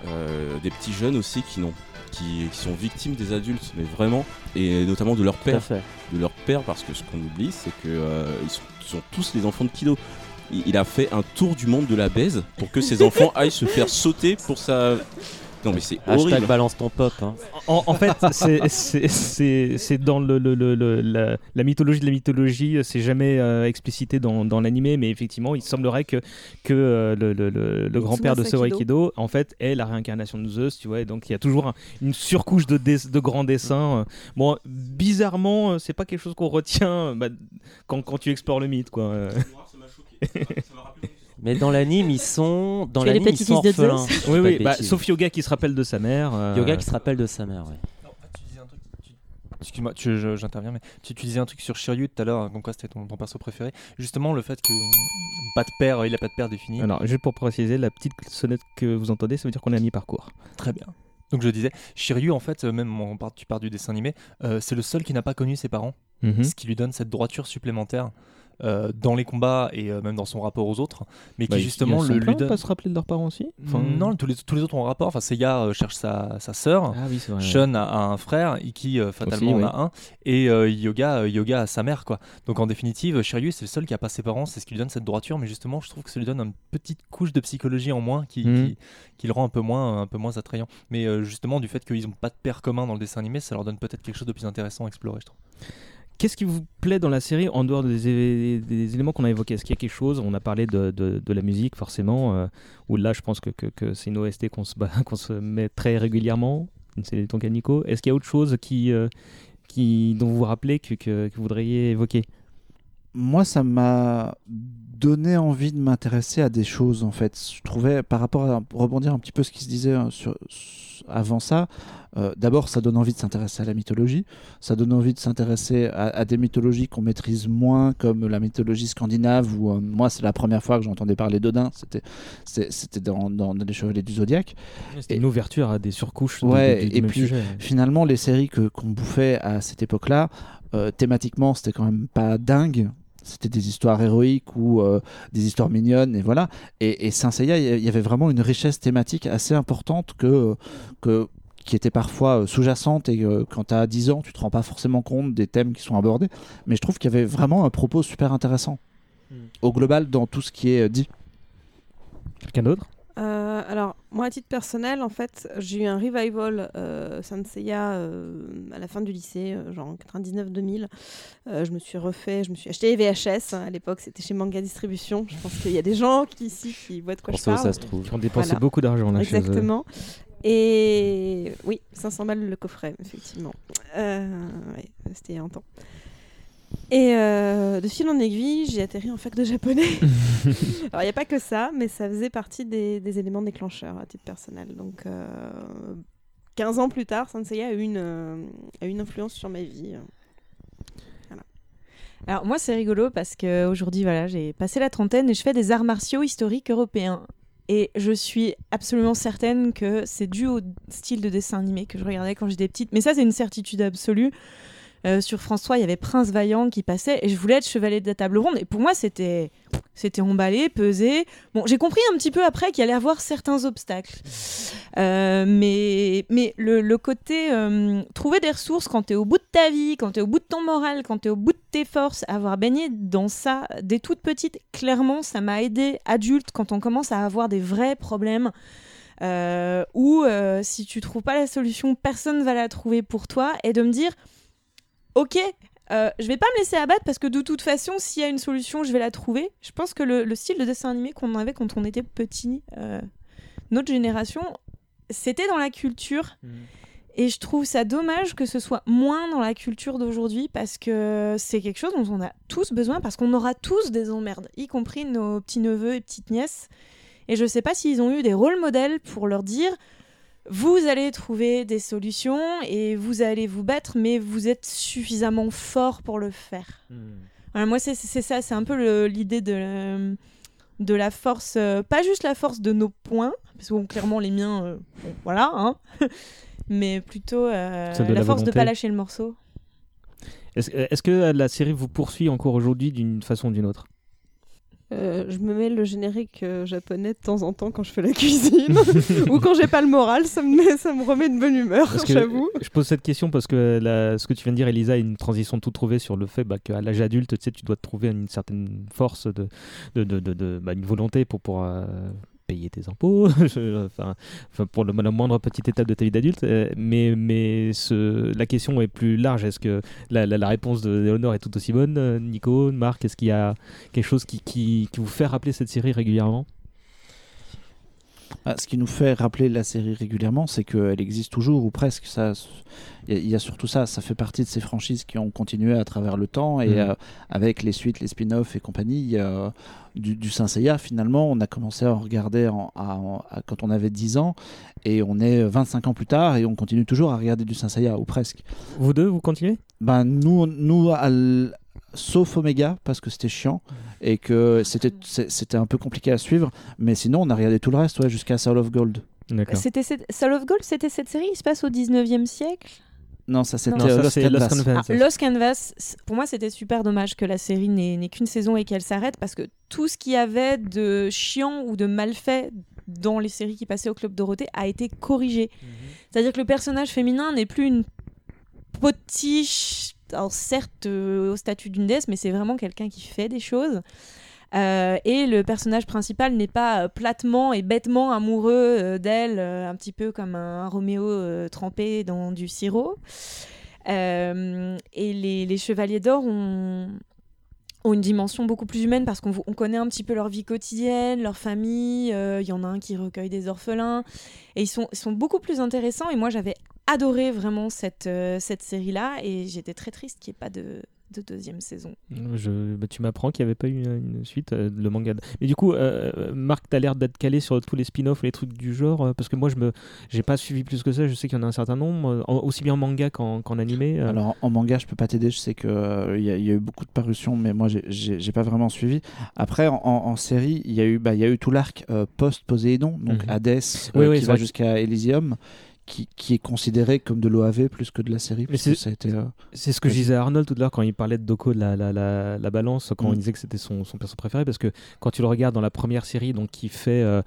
Euh, des petits jeunes aussi qui n'ont qui, qui sont victimes des adultes, mais vraiment, et notamment de leur Tout père. De leur père, parce que ce qu'on oublie, c'est que euh, sont tous les enfants de Kido. Il, il a fait un tour du monde de la baise pour que ses enfants aillent se faire sauter pour sa. Non mais c'est Hashtag balance ton pop. hein. En, en fait, c'est- dans le, le- le- le- la, la mythologie de la mythologie, c'est jamais euh, explicité dans, dans l'animé, mais effectivement, il semblerait que, que euh, le, le- le- le grand-père de Sawai Kido, en fait, est la réincarnation de Zeus, tu vois, et donc il y a toujours un- une surcouche de, grands dessins. euh. Bon, bizarrement, euh, c'est pas quelque chose qu'on retient euh, bah, quand, quand tu explores le mythe, quoi. euh. Mais dans l'anime, ils sont dans l'anime, ils sont orphelins. Oui, oui, bah, sauf Yoga qui se rappelle de sa mère. euh, Yoga qui se rappelle de sa mère. Ouais. Excuse-moi, tu- je- j'interviens, mais tu, tu disais un truc sur Shiryu tout à l'heure, comme quoi c'était ton, ton perso préféré. Justement, le fait que euh, pas de père, il a pas de père défini. Alors, juste pour préciser, la petite sonnette que vous entendez, ça veut dire qu'on est à mi-parcours. Très bien. Donc je disais, Shiryu, en fait, euh, même on part, tu pars du dessin animé, euh, c'est le seul qui n'a pas connu ses parents, Mhm. ce qui lui donne cette droiture supplémentaire euh, dans les combats et euh, même dans son rapport aux autres, mais qui Bah, justement le lui pas donne. se rappeler de leurs parents aussi? Enfin, non, tous les, tous les autres ont un rapport. Enfin, Seiya euh, cherche sa, sa sœur. Ah oui. Shun a, a un frère, Iki euh, fatalement Aussi, en a un, et Yoga, Yoga a sa mère quoi. Donc en définitive, Shiryu c'est le seul qui a pas ses parents, c'est ce qui lui donne cette droiture, mais justement je trouve que ça lui donne une petite couche de psychologie en moins qui, Mhm. qui, qui le rend un peu moins, un peu moins attrayant. Mais justement du fait qu'ils ont pas de père commun dans le dessin animé, ça leur donne peut-être quelque chose de plus intéressant à explorer, je trouve. Qu'est-ce qui vous plaît dans la série en dehors des, éléments qu'on a évoqués? Est-ce qu'il y a quelque chose? On a parlé de, la musique, forcément, euh, où là, je pense que, c'est une OST qu'on se, qu'on se met très régulièrement. C'est ton cas, Nico. Est-ce qu'il y a autre chose euh, dont vous vous rappelez que vous voudriez évoquer? Moi, ça m'a donné envie de m'intéresser à des choses, en fait. Je trouvais, par rapport à rebondir un petit peu ce qui se disait sur, sur- avant ça, euh, d'abord, ça donne envie de s'intéresser à la mythologie. Ça donne envie de s'intéresser à, à des mythologies qu'on maîtrise moins, comme la mythologie scandinave, où euh, moi, c'est la première fois que j'entendais parler d'Odin. C'était, dans, dans Les Chevaliers du Zodiaque. C'était une ouverture à des surcouches de- Ouais, de- du et même puis sujet. finalement, les séries que qu'on bouffait à cette époque-là, euh, thématiquement, c'était quand même pas dingue. C'était des histoires héroïques ou euh, des histoires mignonnes, et voilà. Et, et Saint Seiya, il y- avait vraiment une richesse thématique assez importante que, que, qui était parfois euh, sous-jacente et euh, quand tu as 10 ans, tu te rends pas forcément compte des thèmes qui sont abordés. Mais je trouve qu'il y avait vraiment un propos super intéressant au global dans tout ce qui est dit. Quelqu'un d'autre? Euh, alors, moi, à titre personnel, en fait, j'ai eu un revival euh, Saint Seiya euh, à la fin du lycée, euh, genre en 99-2000. Euh, je me suis refait, je me suis acheté les VHS. hein, à l'époque, c'était chez Manga Distribution. Je pense qu'il y a des gens qui, ici qui voient de quoi Pour je ça parle. ça se trouve. Qui ont dépensé beaucoup d'argent, là. Exactement. Et oui, 500 balles le coffret, effectivement. Euh, ouais, c'était il y a un temps. Et euh, de fil en aiguille, j'ai atterri en fac de japonais. Alors, il n'y a pas que ça, mais ça faisait partie des, des éléments déclencheurs à titre personnel. Donc, euh, 15 ans plus tard, Sensei a eu une, euh, a eu une influence sur ma vie. Alors moi c'est rigolo parce que aujourd'hui voilà j'ai passé la trentaine et je fais des arts martiaux historiques européens et je suis absolument certaine que c'est dû au style de dessin animé que je regardais quand j'étais petite mais ça c'est une certitude absolue Euh, sur France 3 il y avait Prince Vaillant qui passait et je voulais être chevalier de la table ronde et pour moi c'était c'était emballé pesé bon j'ai compris un petit peu après qu'il allait avoir certains obstacles euh, mais, mais le, côté euh, trouver des ressources quand tu es au bout de ta vie, quand tu es au bout de ton moral, quand tu es au bout de tes forces, avoir baigné dans ça dès toute petite, clairement, ça m'a aidé adulte quand on commence à avoir des vrais problèmes. Euh, euh, si tu trouves pas la solution, personne va la trouver pour toi et de me dire ok, euh, je vais pas me laisser abattre parce que de toute façon, s'il y a une solution, je vais la trouver. Je pense que le, le style de dessin animé qu'on avait quand on était petit, euh, notre génération, c'était dans la culture. Et je trouve ça dommage que ce soit moins dans la culture d'aujourd'hui parce que c'est quelque chose dont on a tous besoin parce qu'on aura tous des emmerdes, y compris nos petits-neveux et petites-nièces. Et je sais pas s'ils ont eu des rôles modèles pour leur dire vous allez trouver des solutions et vous allez vous battre, mais vous êtes suffisamment fort pour le faire. Voilà, moi, c'est ça, c'est un peu l'idée de, la- de la force, euh, pas juste la force de nos points, parce que bon, clairement, les miens, euh, bon, voilà, hein, mais plutôt euh, de la, la force de volonté. pas lâcher le morceau. Est-ce est-ce que la série vous poursuit encore aujourd'hui d'une façon ou d'une autre? Euh, je me mets le générique euh, japonais de temps en temps quand je fais la cuisine ou quand j'ai pas le moral, ça me, met- ça me remet de bonne humeur, j'avoue. je pose cette question parce que la- ce que tu viens de dire, Elisa, est une transition tout trouvée sur le fait bah, qu'à l'âge adulte, tu sais, tu dois te trouver une certaine force, de, de, de, de- de- bah, une volonté pour pour euh, payer tes impôts, enfin, pour le, la moindre petite étape de ta vie d'adulte. euh, mais mais ce, la question est plus large. Est-ce que la, la- réponse de Léonore est tout aussi bonne, euh, Nico, Marc Est-ce qu'il y a quelque chose qui, qui vous fait rappeler cette série régulièrement? Ah, ce qui nous fait rappeler la série régulièrement, c'est qu'elle existe toujours ou presque. Ça, il y, a- il y a surtout ça. Ça fait partie de ces franchises qui ont continué à travers le temps et Mhm. euh, avec les suites, les spin-offs et compagnie. a du, du Saint Seiya, finalement, on a commencé à en regarder en- à- en- à- quand on avait 10 ans et on est 25 ans plus tard et on continue toujours à regarder du Saint Seiya ou presque. Vous deux, vous continuez? Ben nous, nous à sauf Omega parce que c'était chiant et que c'était c'est- c'était un peu compliqué à suivre. Mais sinon, on a regardé tout le reste, ouais, jusqu'à Soul of Gold. C'était Soul of Gold, c'était cette série, il se passe au 19e siècle? Non, ça c'était euh, Lost c'est Lost Canvas. Ah, Lost Canvas, pour moi c'était super dommage que la série n'ait qu'une saison et qu'elle s'arrête parce que tout ce qu'il y avait de chiant ou de mal fait dans les séries qui passaient au Club Dorothée a été corrigé. C'est-à-dire que le personnage féminin n'est plus une potiche, alors certes euh, au statut d'une déesse, mais c'est vraiment quelqu'un qui fait des choses. Euh, et le personnage principal n'est pas euh, platement et bêtement amoureux d'elle, un petit peu comme un, Roméo trempé dans du sirop. Et les Chevaliers d'Or ont, ont une dimension beaucoup plus humaine parce qu'on on connaît un petit peu leur vie quotidienne, leur famille. euh, Il y en a un qui recueille des orphelins. Et ils sont, ils sont beaucoup plus intéressants. Et moi, j'avais adoré vraiment cette, euh, cette série-là. Et j'étais très triste qu'il n'y ait pas de, de deuxième saison. Je, bah, tu m'apprends qu'il n'y avait pas eu une, une suite, euh, le manga. Mais du coup, euh, Marc, tu as l'air d'être calé sur tous les spin-offs, les trucs du genre, euh, parce que moi, je me, j'ai pas suivi plus que ça. Je sais qu'il y en a un certain nombre, euh, en- aussi bien en manga qu'en, qu'en animé. euh. Alors en manga, je peux pas t'aider. Je sais qu'il y, a- il y a eu beaucoup de parutions, mais moi, j'ai- pas vraiment suivi. Après, en, en- en série, il y a eu, bah, il y a eu tout l'arc euh, post Poséidon, donc. Hadès, Oui, euh, oui, qui va jusqu'à Elysium, qui, qui est considéré comme de l'OAV plus que de la série. C'est- euh, C'est ce que je disais à Arnold tout à l'heure quand il parlait de Doko de la, la, la, la balance, quand Mm. il disait que c'était son, son perso préféré, parce que quand tu le regardes dans la première série, donc qui fait euh,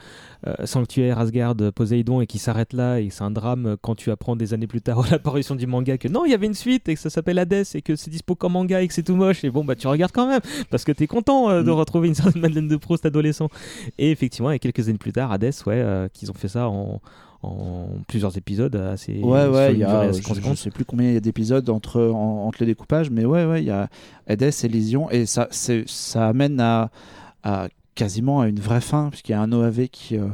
euh, Sanctuaire, Asgard, Poséidon, et qui s'arrête là, et c'est un drame quand tu apprends des années plus tard à l'apparition du manga que non, il y avait une suite, et que ça s'appelle Hades, et que c'est dispo comme manga, et que c'est tout moche, et bon, bah tu regardes quand même, parce que t'es content euh, de Mm. retrouver une certaine Madeleine de Proust adolescent. Et effectivement, et quelques années plus tard, Hades, ouais, qu'ils ont fait ça en en plusieurs épisodes assez Ouais, sur ouais, il y a, assez je, je sais plus combien il y a d'épisodes entre, en- entre les découpages, mais ouais, ouais, il y a Hades, Elysion, et ça, ça amène à, à quasiment à une vraie fin, puisqu'il y a un OAV qui, euh,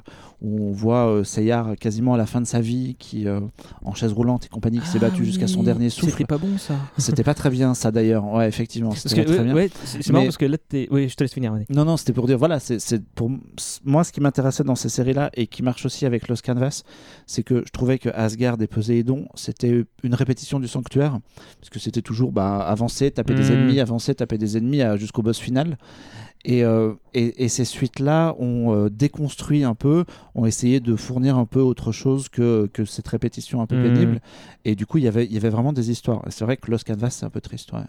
où on voit euh, Seyar quasiment à la fin de sa vie, qui euh, en chaise roulante et compagnie, qui s'est Ah battu jusqu'à son dernier souffle. C'était pas bon ça. C'était pas très bien ça d'ailleurs, ouais, effectivement. C'était très bien. ouais, c'est marrant parce que là, t'es- oui, je te laisse finir. Non, non, c'était pour dire, voilà, c'est c'est pour moi ce qui m'intéressait dans ces séries-là et qui marche aussi avec Lost Canvas, c'est que je trouvais que Asgard et Poséidon, c'était une répétition du Sanctuaire, parce que c'était toujours bah, avancer, taper des Mm. ennemis, avancer, taper des ennemis jusqu'au boss final. Et, euh, et, et ces suites-là ont euh, déconstruit un peu, ont essayé de fournir un peu autre chose que, que cette répétition un peu Mm. pénible. Et du coup, il y avait- il y avait vraiment des histoires. C'est vrai que Lost Canvas, c'est un peu triste, ouais,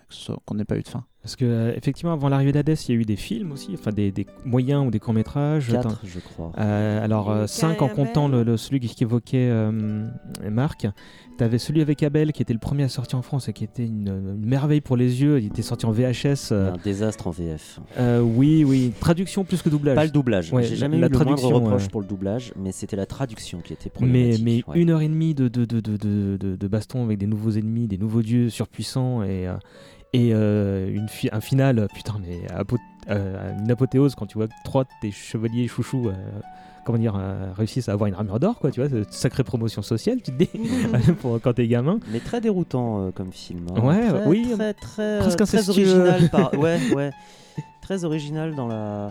qu'on n'ait pas eu de fin. Parce que euh, effectivement, avant l'arrivée d'Hadès, il y a eu des films aussi, enfin des, des moyens ou des courts métrages. Quatre, je crois. alors 5 en Abel. comptant le, le- celui qu'évoquait euh, Marc. Tu avais celui avec Abel qui était le premier à sortir en France et qui était une, une merveille pour les yeux. Il était sorti en VHS. euh, Un désastre en VF. euh, oui, oui, traduction plus que doublage. Pas le doublage. Ouais, J'ai jamais la eu le moindre traduction, reproche pour le doublage, mais c'était la traduction qui était Mais, problématique. mais ouais. une heure et demie de, de, de, de, de, de- de baston avec des nouveaux ennemis, des nouveaux dieux surpuissants et, euh, et euh, une fi- un final, putain, mais apo- euh, une apothéose quand tu vois que trois de tes chevaliers chouchous. euh, Comment dire, euh, réussissent à avoir une armure d'or, quoi, tu vois, sacrée promotion sociale, tu te dis, pour quand t'es gamin. Mais très déroutant euh, comme film. hein. Ouais, Très, oui, Très, très, presque euh, très original. par- Ouais, ouais. Très original dans la.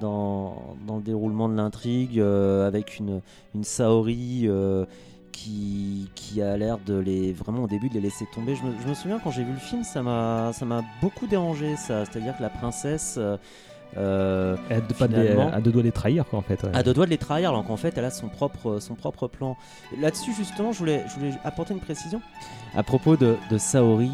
Dans, dans le déroulement de l'intrigue, euh, avec une, une Saori euh, qui a l'air de les vraiment au début de les laisser tomber. Je me, je me souviens quand j'ai vu le film, ça m'a ça m'a beaucoup dérangé ça. C'est-à-dire que la princesse. euh, pas de les- finalement, à deux doigts de les trahir, quoi, en fait. ouais. à deux doigts de les trahir, alors qu'en fait, elle a son propre, son propre plan. Là-dessus, justement, je voulais, je voulais apporter une précision. À propos de, de Saori,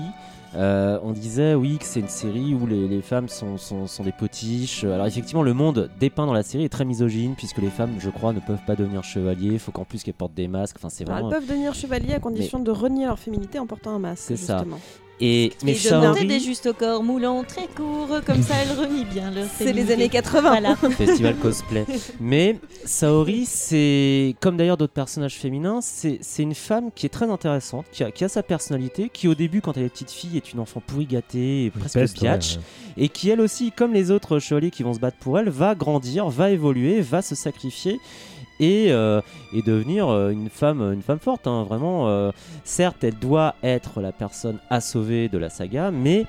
euh, on disait, oui, que c'est une série où les, les femmes sont, sont, sont des potiches. Alors, effectivement, le monde dépeint dans la série est très misogyne, puisque les femmes, je crois, ne peuvent pas devenir chevaliers. Il faut qu'en plus qu'elles portent des masques. Enfin, c'est Alors, elles peuvent devenir chevaliers à condition de renier leur féminité en portant un masque. C'est ça. Et, mais porter Saori. des justes au corps moulants très courts, comme ça elles renient bien leur C'est les années 80. Voilà. Festival cosplay. Mais Saori, c'est comme d'ailleurs d'autres personnages féminins, c'est une femme qui est très intéressante, qui a, qui a sa personnalité, qui au début, quand elle est petite fille, est une enfant pourri gâtée et presque peste, ouais, biatch, ouais. et qui elle aussi, comme les autres chevaliers qui vont se battre pour elle, va grandir, va évoluer, va se sacrifier. Et, euh, et devenir euh, une femme, une femme forte, hein, vraiment. euh, certes, elle doit être la personne à sauver de la saga, mais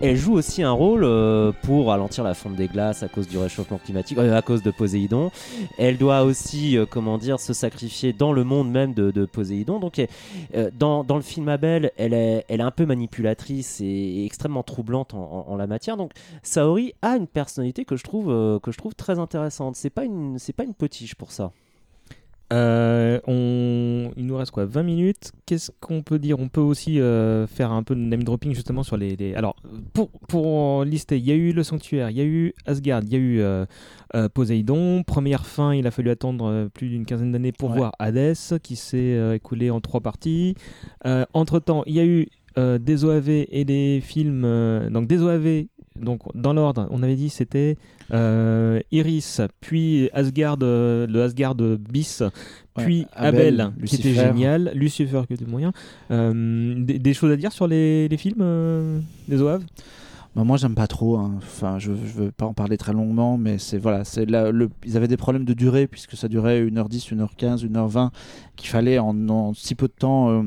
elle joue aussi un rôle euh, pour ralentir la fonte des glaces à cause du réchauffement climatique, euh, à cause de Poséidon. Elle doit aussi, euh, comment dire, se sacrifier dans le monde même de, Poséidon. Donc, dans, dans le film Abel, elle est, elle est un peu manipulatrice et, extrêmement troublante en, en- la matière. Donc, Saori a une personnalité que je trouve, que je trouve très intéressante. C'est pas une, c'est pas une potiche pour ça. Euh, on... Il nous reste quoi 20 minutes. Qu'est-ce qu'on peut dire? On peut aussi euh, faire un peu de name dropping justement sur les. les- Alors, pour, pour lister, il y a eu le sanctuaire, il y a eu Asgard, il y a eu euh, euh, Poséidon. Première fin, il a fallu attendre plus d'une quinzaine d'années pour Ouais. voir Hadès, qui s'est écoulé en trois parties. entre temps, il y a eu des OAV et des films. donc, des OAV. Donc, dans l'ordre, on avait dit c'était euh, Iris, puis Asgard, euh, le Asgard bis, puis Ouais, Abel, Abel, qui était génial, Lucifer qui était moyen. Euh, des, des choses à dire sur les, les films des OAV Bah, moi, j'aime pas trop. hein. Enfin, je, je veux pas en parler très longuement, mais c'est voilà, c'est le, ils avaient des problèmes de durée puisque ça durait 1h10, 1h15, 1h20, qu'il fallait en, en si peu de temps euh,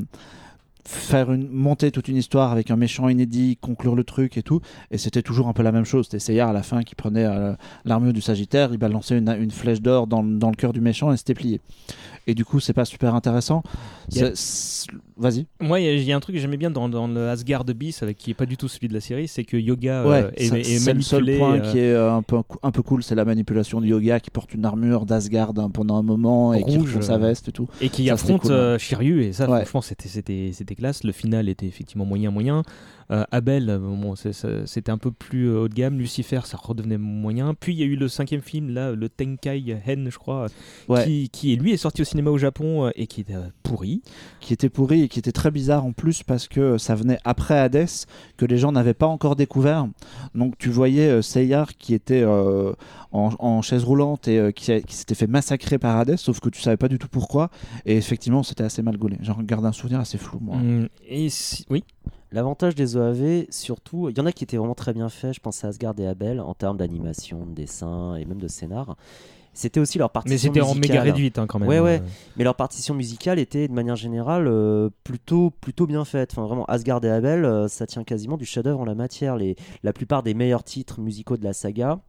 faire une monter toute une histoire avec un méchant inédit, conclure le truc et tout. Et c'était toujours un peu la même chose. C'était Seyard à la fin qui prenait euh, l'armure du Sagittaire, il balançait une, une flèche d'or dans, dans le cœur du méchant et c'était plié. Et du coup, c'est pas super intéressant. Vas-y. Moi, il y a- il y, a un truc que j'aimais bien dans, dans le Asgard bis, avec qui est pas du tout celui de la série, c'est que Yoga euh, Ouais, est, ça- est c'est le seul point euh, qui est euh, un peu, un peu cool, c'est la manipulation de Yoga qui porte une armure d'Asgard hein, pendant un moment et qui retrouve sa euh, veste et tout. Et qui Ça, affronte cool, hein. euh, Shiryu, et ça, Ouais. franchement, c'était, c'était, c'était classe. Le final était effectivement moyen, moyen. Euh, Abel, bon, c'était un peu plus euh, haut de gamme. Lucifer, ça redevenait moyen. Puis il y a eu le cinquième film, là, le Tenkai Hen, je crois, Ouais. qui, qui, lui, est sorti au cinéma au Japon euh, et qui était pourri. qui était pourri et qui était très bizarre en plus parce que ça venait après Hades que les gens n'avaient pas encore découvert. Donc tu voyais Seyar qui était euh, en, en chaise roulante et euh, qui, s'était fait massacrer par Hades, sauf que tu savais pas du tout pourquoi. Et effectivement, c'était assez mal gaulé. J'en garde un souvenir assez flou, moi. Hum, et si- oui. L'avantage des OAV, surtout, il y en a qui étaient vraiment très bien faits, je pense à Asgard et Abel, en termes d'animation, de dessin et même de scénar. C'était aussi leur partition Mais c'était en musicale. méga réduite, hein, quand même. Ouais, ouais. Euh, Mais leur partition musicale était de manière générale euh, plutôt, plutôt bien faite. Enfin, vraiment, Asgard et Abel, euh, ça tient quasiment du chef-d'œuvre en la matière. Les, la plupart des meilleurs titres musicaux de la saga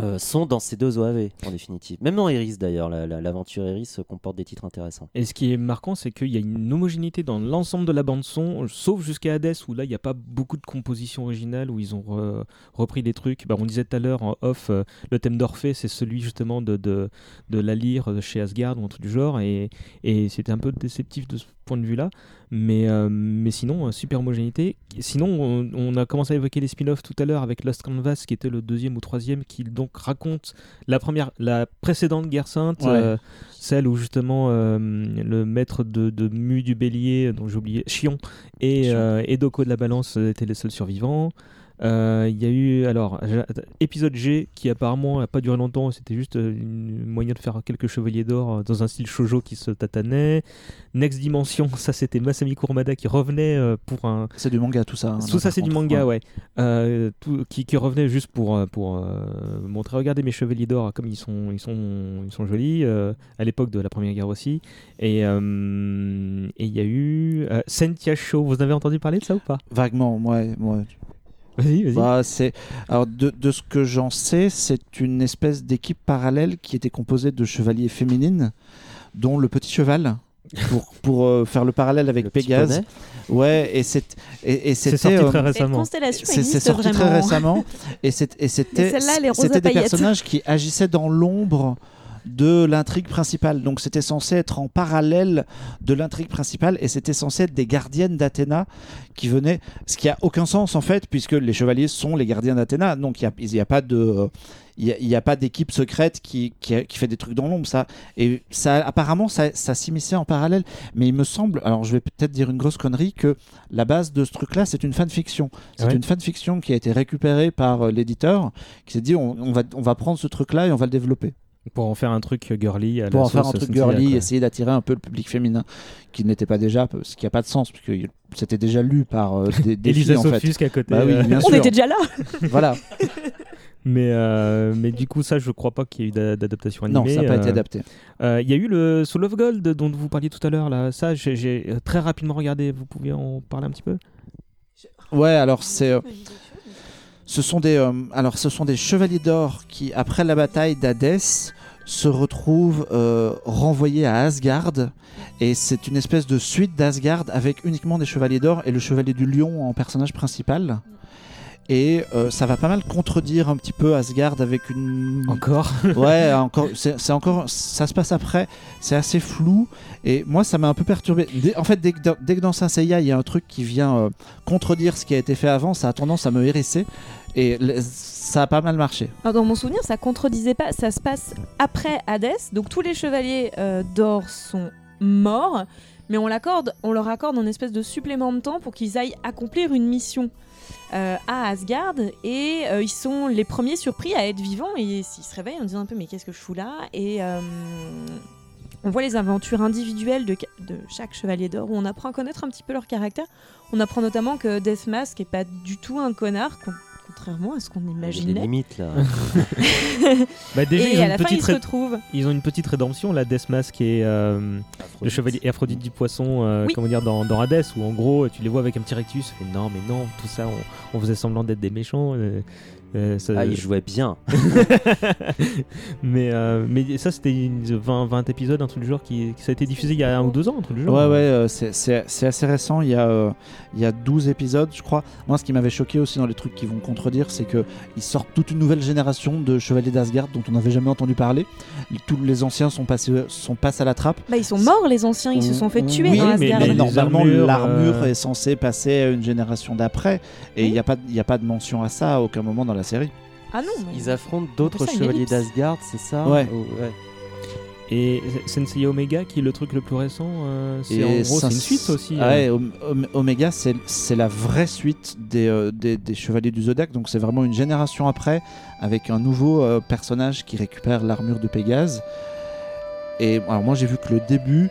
euh, sont dans ces deux OAV, en définitive. Même dans Iris, d'ailleurs, la- la- l'aventure Iris euh, comporte des titres intéressants. Et ce qui est marquant, c'est qu'il y a une homogénéité dans l'ensemble de la bande son, sauf jusqu'à Hades, où là, il n'y a pas beaucoup de compositions originales, où ils ont re- repris des trucs. Bah, on disait tout à l'heure en off, euh, le thème d'Orphée, c'est celui justement de, de, la lyre chez Asgard, ou un truc du genre, et, et c'était un peu déceptif de ce point de vue-là. Mais, euh, mais sinon, super homogénéité. Sinon, on, a commencé à évoquer les spin-offs tout à l'heure avec Lost Canvas, qui était le deuxième ou troisième, qui donc raconte la première, la précédente guerre sainte, Ouais. euh, celle où justement euh, le maître de, de Mu du Bélier, dont j'ai oublié, Chion, et, Chion. euh, et Doko de la Balance étaient les seuls survivants. Euh, Il y a eu alors épisode G qui apparemment n'a pas duré longtemps, c'était juste euh, une moyen de faire quelques chevaliers d'or euh, dans un style shojo qui se tatanait. Next Dimension, ça c'était Masami Kurumada qui revenait pour un. C'est du manga tout ça. hein, Tout ça c'est du manga, ouais. Euh, tout- qui, qui revenait juste pour, pour euh, montrer, regardez mes chevaliers d'or comme ils sont, ils sont, ils sont jolis, euh, à l'époque de la Première Guerre aussi. Et et il y a eu Sentia Show, vous avez entendu parler de ça ou pas? Vaguement, ouais. ouais. Vas-y, vas-y. Bah, c'est... Alors, de, de ce que j'en sais, c'est une espèce d'équipe parallèle qui était composée de chevaliers féminines, dont le petit cheval. pour, pour euh, faire le parallèle avec Pégase. Ouais, et c'est et, et c'était sorti euh, très récemment. Cette constellation c'est c'est sorti vraiment. très récemment et c'est- et c'était c'était des personnages qui agissaient dans l'ombre de l'intrigue principale. Donc c'était censé être en parallèle de l'intrigue principale et c'était censé être des gardiennes d'Athéna qui venaient, ce qui a aucun sens en fait puisque les chevaliers sont les gardiens d'Athéna. Donc il n'y a, pas de il a- pas d'équipe secrète qui, qui, qui fait des trucs dans l'ombre ça et ça apparemment ça, ça s'immisçait en parallèle mais il me semble alors je vais peut-être dire une grosse connerie que la base de ce truc là c'est une fanfiction c'est Ouais. une fanfiction qui a été récupérée par euh, l'éditeur qui s'est dit on, on va, on va prendre ce truc là et on va le développer Pour en faire un truc girly. À pour la en faire un truc girly quoi. essayer d'attirer un peu le public féminin qui n'était pas déjà ce qui a pas de sens puisque c'était déjà lu par euh, des, des Elisa filles en fait Sophus à côté. Bah oui, On était déjà là voilà Mais, euh, mais du coup, ça, je crois pas qu'il y ait eu d'a- d'adaptation animée. non ça n'a pas euh, été adapté euh, Il y a eu le Soul of Gold dont vous parliez tout à l'heure. là. Ça, j'ai- très rapidement regardé. Vous pouviez en parler un petit peu? Ouais, alors c'est. Ce sont des, euh, alors ce sont des chevaliers d'or qui, après la bataille d'Hadès, se retrouvent euh, renvoyés à Asgard. Et c'est une espèce de suite d'Asgard avec uniquement des chevaliers d'or et le chevalier du lion en personnage principal. Et euh, ça va pas mal contredire un petit peu Asgard avec une. Encore Ouais, encore. C'est encore. Ça se passe après. C'est assez flou. Et moi, ça m'a un peu perturbé. Dès- en fait, dès que, dans- dès que dans Saint Seiya, il y a un truc qui vient euh, contredire ce qui a été fait avant, ça a tendance à me hérisser. Et ça a pas mal marché. Alors, dans mon souvenir, ça contredisait pas. Ça se passe après Hadès. Donc tous les chevaliers euh, d'or sont morts, mais on, l'accorde, on leur accorde un espèce de supplément de temps pour qu'ils aillent accomplir une mission euh, à Asgard. Et euh, ils sont les premiers surpris à être vivants. Et ils se réveillent en disant un peu Mais qu'est-ce que je fous là Et. euh, on voit les aventures individuelles de, de chaque chevalier d'or où on apprend à connaître un petit peu leur caractère. On apprend notamment que Deathmask est pas du tout un connard, con- contrairement à ce qu'on Il y a des imaginait. limites là. Bah, déjà, et ils ont à la fin, petite ils se retrouvent. Ils ont une petite rédemption, la Deathmask et euh, le chevalier Aphrodite du poisson, euh, Oui. comment dire, dans, dans Hades, où en gros tu les vois avec un petit rectus, non, mais non, tout ça, on, on faisait semblant d'être des méchants. euh, euh, ça- Ah, il jouait bien. mais, euh, mais ça, c'était une 20, 20 épisodes, un truc du genre, qui, qui- ça a été diffusé il y a un ou deux ans, un truc du genre. Ouais, ouais, euh, c'est- c'est c'est assez récent. Il y, a, euh, il y a 12 épisodes, je crois. Moi, ce qui m'avait choqué aussi dans les trucs qui vont contredire, c'est qu'ils sortent toute une nouvelle génération de chevaliers d'Asgard dont on n'avait jamais entendu parler. Tous les anciens sont passés, sont passés à la trappe. Bah, ils sont morts, les anciens, ils se sont fait tuer Oui, dans mais, normalement, l'armure euh, est censée passer à une génération d'après. Et il n'y a, pas- il y a pas de mention à ça à aucun moment dans la série. Ah non, mais- Ils affrontent d'autres chevaliers d'Asgard, c'est ça Ouais. Ou- ouais. Et Sensei Omega, qui est le truc le plus récent, euh, c'est en gros, une suite aussi. Ah euh. ouais, Om- Omega, c'est la vraie suite des, euh, des, des Chevaliers du Zodiac. Donc c'est vraiment une génération après, avec un nouveau euh, personnage qui récupère l'armure de Pégase. Et alors moi j'ai vu que le début,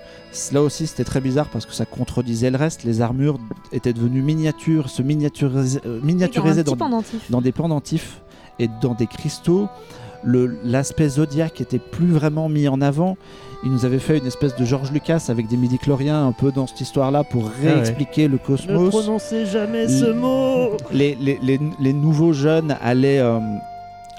là aussi c'était très bizarre parce que ça contredisait le reste. Les armures étaient devenues miniatures, se miniaturisaient, euh, miniaturisaient Dans des pendentifs et dans des cristaux. Le- L'aspect zodiaque était plus vraiment mis en avant. Il nous avait fait une espèce de George Lucas avec des midi-chloriens un peu dans cette histoire-là pour Ah ouais. réexpliquer le Ne cosmos. prononcez jamais ce ce mot Les, les, les, les nouveaux jeunes allaient. euh,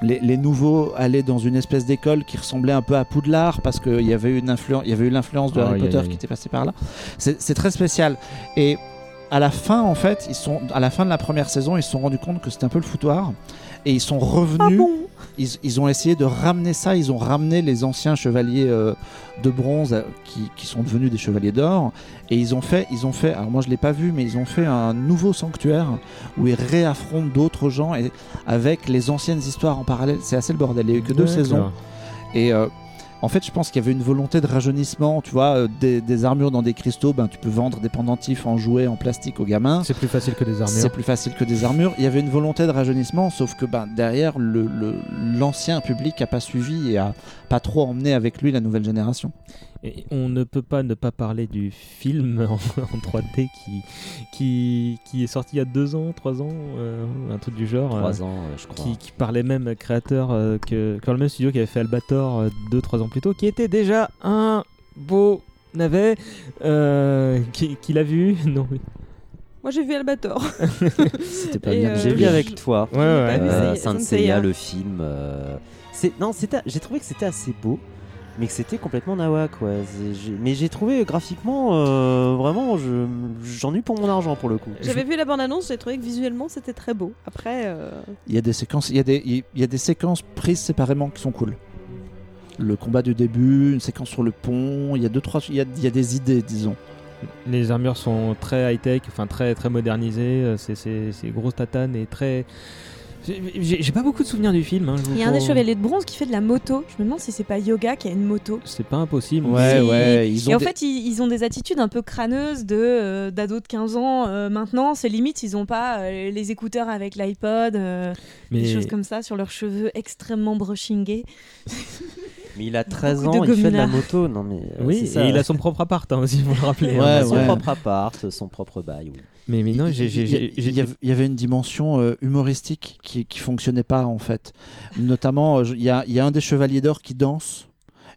les, les nouveaux allaient dans une espèce d'école qui ressemblait un peu à Poudlard parce qu'il y avait une influence, il y avait eu l'influence de Aïe, Harry Potter qui était passé par là. C'est c'est très spécial. Et à la fin, en fait, ils sont à la fin de la première saison, ils se sont rendus compte que c'était un peu le foutoir et ils sont revenus. ils, ils ont essayé de ramener ça. Ils ont ramené les anciens chevaliers euh, de bronze euh, qui, qui sont devenus des chevaliers d'or et ils ont fait, ils ont fait. Alors moi je l'ai pas vu, mais ils ont fait un nouveau sanctuaire où ils réaffrontent d'autres gens et avec les anciennes histoires en parallèle. C'est assez le bordel. Il y a eu que deux saisons et euh, en fait, je pense qu'il y avait une volonté de rajeunissement. Tu vois, euh, des, des armures dans des cristaux, ben, tu peux vendre des pendentifs en jouets en plastique aux gamins. C'est plus facile que des armures. C'est plus facile que des armures. Il y avait une volonté de rajeunissement, sauf que ben, derrière, le- le- l'ancien public a pas suivi et a pas trop emmené avec lui la nouvelle génération. Et on ne peut pas ne pas parler du film en, en 3D qui, qui, qui est sorti il y a deux ans, trois ans, euh, un truc du genre. Trois euh, ans, euh, je crois. Qui, qui parlait même créateur euh, que, que le même studio qui avait fait Albator euh, deux, trois ans plus tôt, qui était déjà un beau navet. Euh, qui, qui l'a vu Non. Moi j'ai vu Albator. C'était pas Et, bien. euh, J'ai vu je- avec toi. Ouais, ouais. Euh, c'est- Saint Seiya, le film. euh, C'est non, c'était. J'ai trouvé que c'était assez beau. Mais que c'était complètement. C'est- j'ai- Mais j'ai trouvé graphiquement, euh, vraiment, je- j'en ai eu pour mon argent pour le coup. J'avais vu la bande-annonce, j'ai trouvé que visuellement c'était très beau. Après, euh, Il y a des séquences, il y a des, il y a des séquences prises séparément qui sont cool. Le combat du début, une séquence sur le pont, il y a deux trois, il y a, il y a des idées, disons. Les armures sont très high-tech, enfin très, très modernisées. euh, C'est, c'est, c'est grosse tatane et très. J'ai, pas beaucoup de souvenirs du film. hein, je vous Il y a un des chevaliers de bronze qui fait de la moto. Je me demande si c'est pas Yoga qui a une moto. C'est pas impossible. Ouais, Et- ouais, ils et en des- fait, ils, ils ont des attitudes un peu crâneuses de euh, d'ados de 15 ans. euh, maintenant, c'est limite, ils ont pas euh, les écouteurs avec l'iPod, euh, Mais- des choses comme ça sur leurs cheveux extrêmement brushingés. Mais il a 13 Beaucoup ans, de il fait de la moto. Non, mais, euh, Oui, et ça. il a son propre appart hein, aussi, faut le rappeler. Il hein. a son ouais. propre appart, son propre bail. oui. Mais, mais non, il, y avait- une dimension euh, humoristique qui, qui fonctionnait pas en fait. Notamment, euh, il y a, il y a un des chevaliers d'or qui danse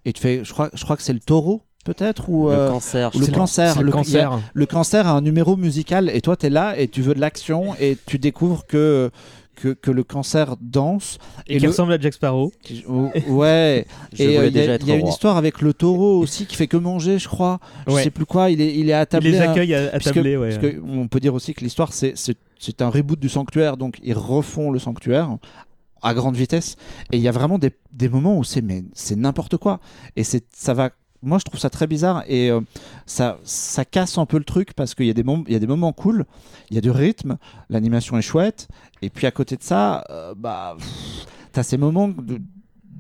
et tu fais, je crois, je crois que c'est le taureau peut-être ou Le cancer, le cancer. le a- cancer. le cancer a un numéro musical et toi tu es là et tu veux de l'action et tu découvres que que, que le cancer danse Et, qui le- ressemble à Jack Sparrow. Oh, ouais. Je et voulais euh, il y a, être il y a une histoire avec le taureau aussi qui fait que manger je crois. Je Ouais. sais plus quoi. Il est il est Il attablé les à- accueille à, à puisque- tabler, ouais. on peut dire aussi que l'histoire c'est c'est c'est un reboot du sanctuaire. Donc ils refont le sanctuaire à grande vitesse. Et il y a vraiment des, des moments où c'est mais c'est n'importe quoi. Et c'est ça va moi je trouve ça très bizarre. Et euh, ça ça casse un peu le truc parce qu'il y a des moments il y a des moments cool. Il y a du rythme. L'animation est chouette et puis à côté de ça euh, bah t'as ces moments de-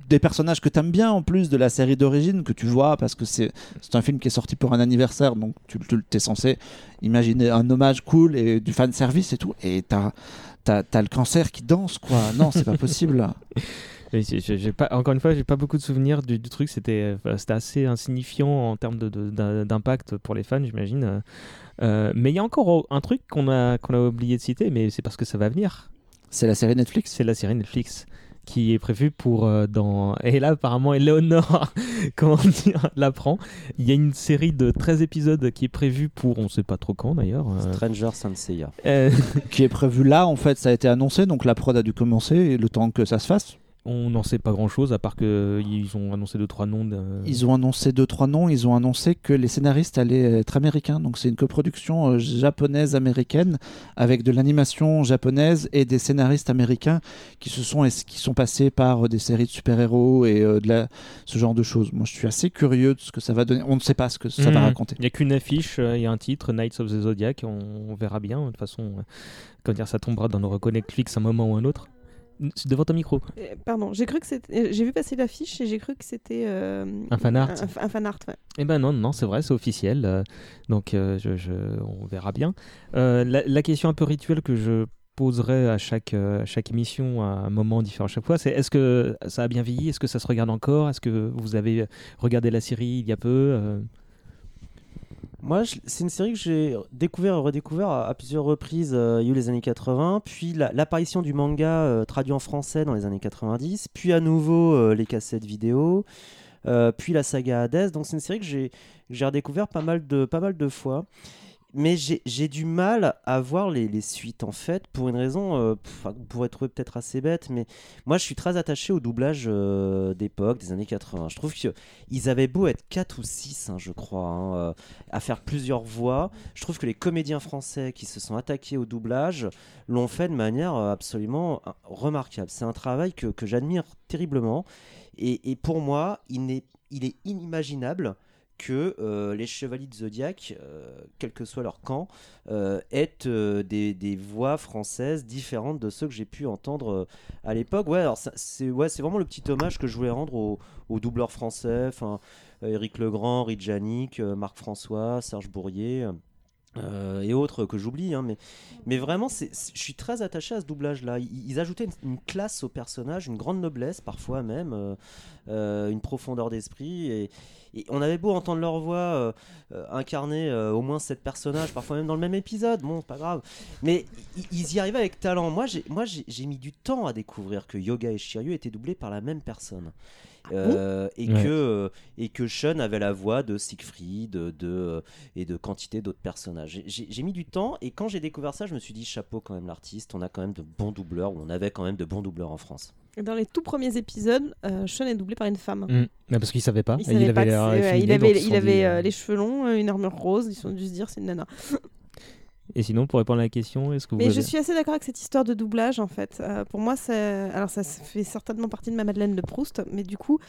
des personnages que t'aimes bien en plus de la série d'origine que tu vois parce que c'est un film qui est sorti pour un anniversaire donc tu, tu censé imaginer un hommage cool et du fan service et tout et t'as t'as t'as le cancer qui danse quoi non c'est pas possible j'ai- encore une fois, j'ai pas beaucoup de souvenirs du, truc. C'était euh, c'était assez insignifiant en termes de- de- d'impact pour les fans, j'imagine. Euh, mais il y a encore un truc qu'on a, qu'on a oublié de citer, mais c'est parce que ça va venir. C'est la série Netflix? C'est la série Netflix qui est prévue pour euh, dans et là apparemment Eleonore comment dire l'apprend. Il y a une série de 13 épisodes qui est prévue pour on sait pas trop quand d'ailleurs euh, Stranger Senseiya. euh, qui est prévu là en fait ça a été annoncé donc la prod a dû commencer et le temps que ça se fasse on n'en sait pas grand chose à part que ils ont annoncé deux trois noms. Ils ont annoncé deux trois noms. Ils ont annoncé que les scénaristes allaient être américains. Donc c'est une coproduction euh, japonaise américaine avec de l'animation japonaise et des scénaristes américains qui se sont qui sont passés par euh, des séries de super héros et euh, de la, ce genre de choses. Moi je suis assez curieux de ce que ça va donner. On ne sait pas ce que ça va Mhm. raconter. Il n'y a qu'une affiche, euh, il y a un titre, Knights of the Zodiac, on, on verra bien. De toute façon, euh, comment dire, ça tombera dans nos reconnect Netflix un moment ou un autre. Devant ton micro. euh, pardon, j'ai cru que c'était, j'ai vu passer l'affiche et j'ai cru que c'était euh, Un fan art. Un, un fan art, ouais. Eh ben non, non, c'est vrai, c'est officiel. euh, donc euh, je, je- on verra bien. Euh, la, la question un peu rituelle que je poserai à chaque, euh, à chaque émission à un moment différent à chaque fois, c'est est-ce que ça a bien vieilli? Est-ce que ça se regarde encore? Est-ce que vous avez regardé la série il y a peu? Euh, Moi, c'est une série que j'ai découvert et redécouvert à, plusieurs reprises. euh, il y a eu les années 80, puis la- l'apparition du manga euh, traduit en français dans les années 90, puis à nouveau euh, les cassettes vidéo, puis la saga Hades. Donc c'est une série que j'ai redécouvert pas mal de fois. Mais j'ai du mal à voir les, suites en fait, pour une raison, euh, pff, pourrez trouver peut-être assez bête, mais moi je suis très attaché au doublage euh, d'époque, des années 80. Je trouve qu'ils avaient beau être 4 ou 6, je crois, hein, euh, à faire plusieurs voix. Je trouve que les comédiens français qui se sont attaqués au doublage l'ont fait de manière euh, absolument remarquable. C'est un travail que, j'admire terriblement. Et, pour moi, il est inimaginable que euh, les chevaliers de Zodiac, euh, quel que soit leur camp, euh, aient des, voix françaises différentes de ceux que j'ai pu entendre à l'époque. Ouais, alors c'est ouais, vraiment le petit hommage que je voulais rendre aux, doubleurs français, Éric Legrand, Henri Marc François, Serge Bourrier. Euh, et autres que j'oublie, hein, mais, mais vraiment, je suis très attaché à ce doublage-là. Ils, ils ajoutaient une, classe au personnage, une grande noblesse parfois même, euh, euh, une profondeur d'esprit. Et, on avait beau entendre leur voix incarner au moins sept personnages, parfois même dans le même épisode, bon, c'est pas grave. Mais i- ils y arrivaient avec talent. Moi, j'ai mis du temps à découvrir que Yoga et Shiryu étaient doublés par la même personne. Euh, et, Ouais. que, euh, et que Sean avait la voix de Siegfried de, de- et de quantité d'autres personnages. J'ai- mis du temps et quand j'ai découvert ça, je me suis dit chapeau quand même l'artiste, on a quand même de bons doubleurs, ou on avait quand même de bons doubleurs en France. Et Dans les tout premiers épisodes, euh, Sean est doublé par une femme. Mm. Mais parce qu'il savait pas. Il, savait pas il avait, il avait euh, euh, les cheveux longs, euh, une armure rose, ils se sont dû se dire c'est une nana. Et sinon, pour répondre à la question, est-ce que vous Mais je suis assez d'accord avec cette histoire de doublage en fait. Euh, pour moi, c'est... alors ça fait certainement partie de ma Madeleine de Proust, mais du coup,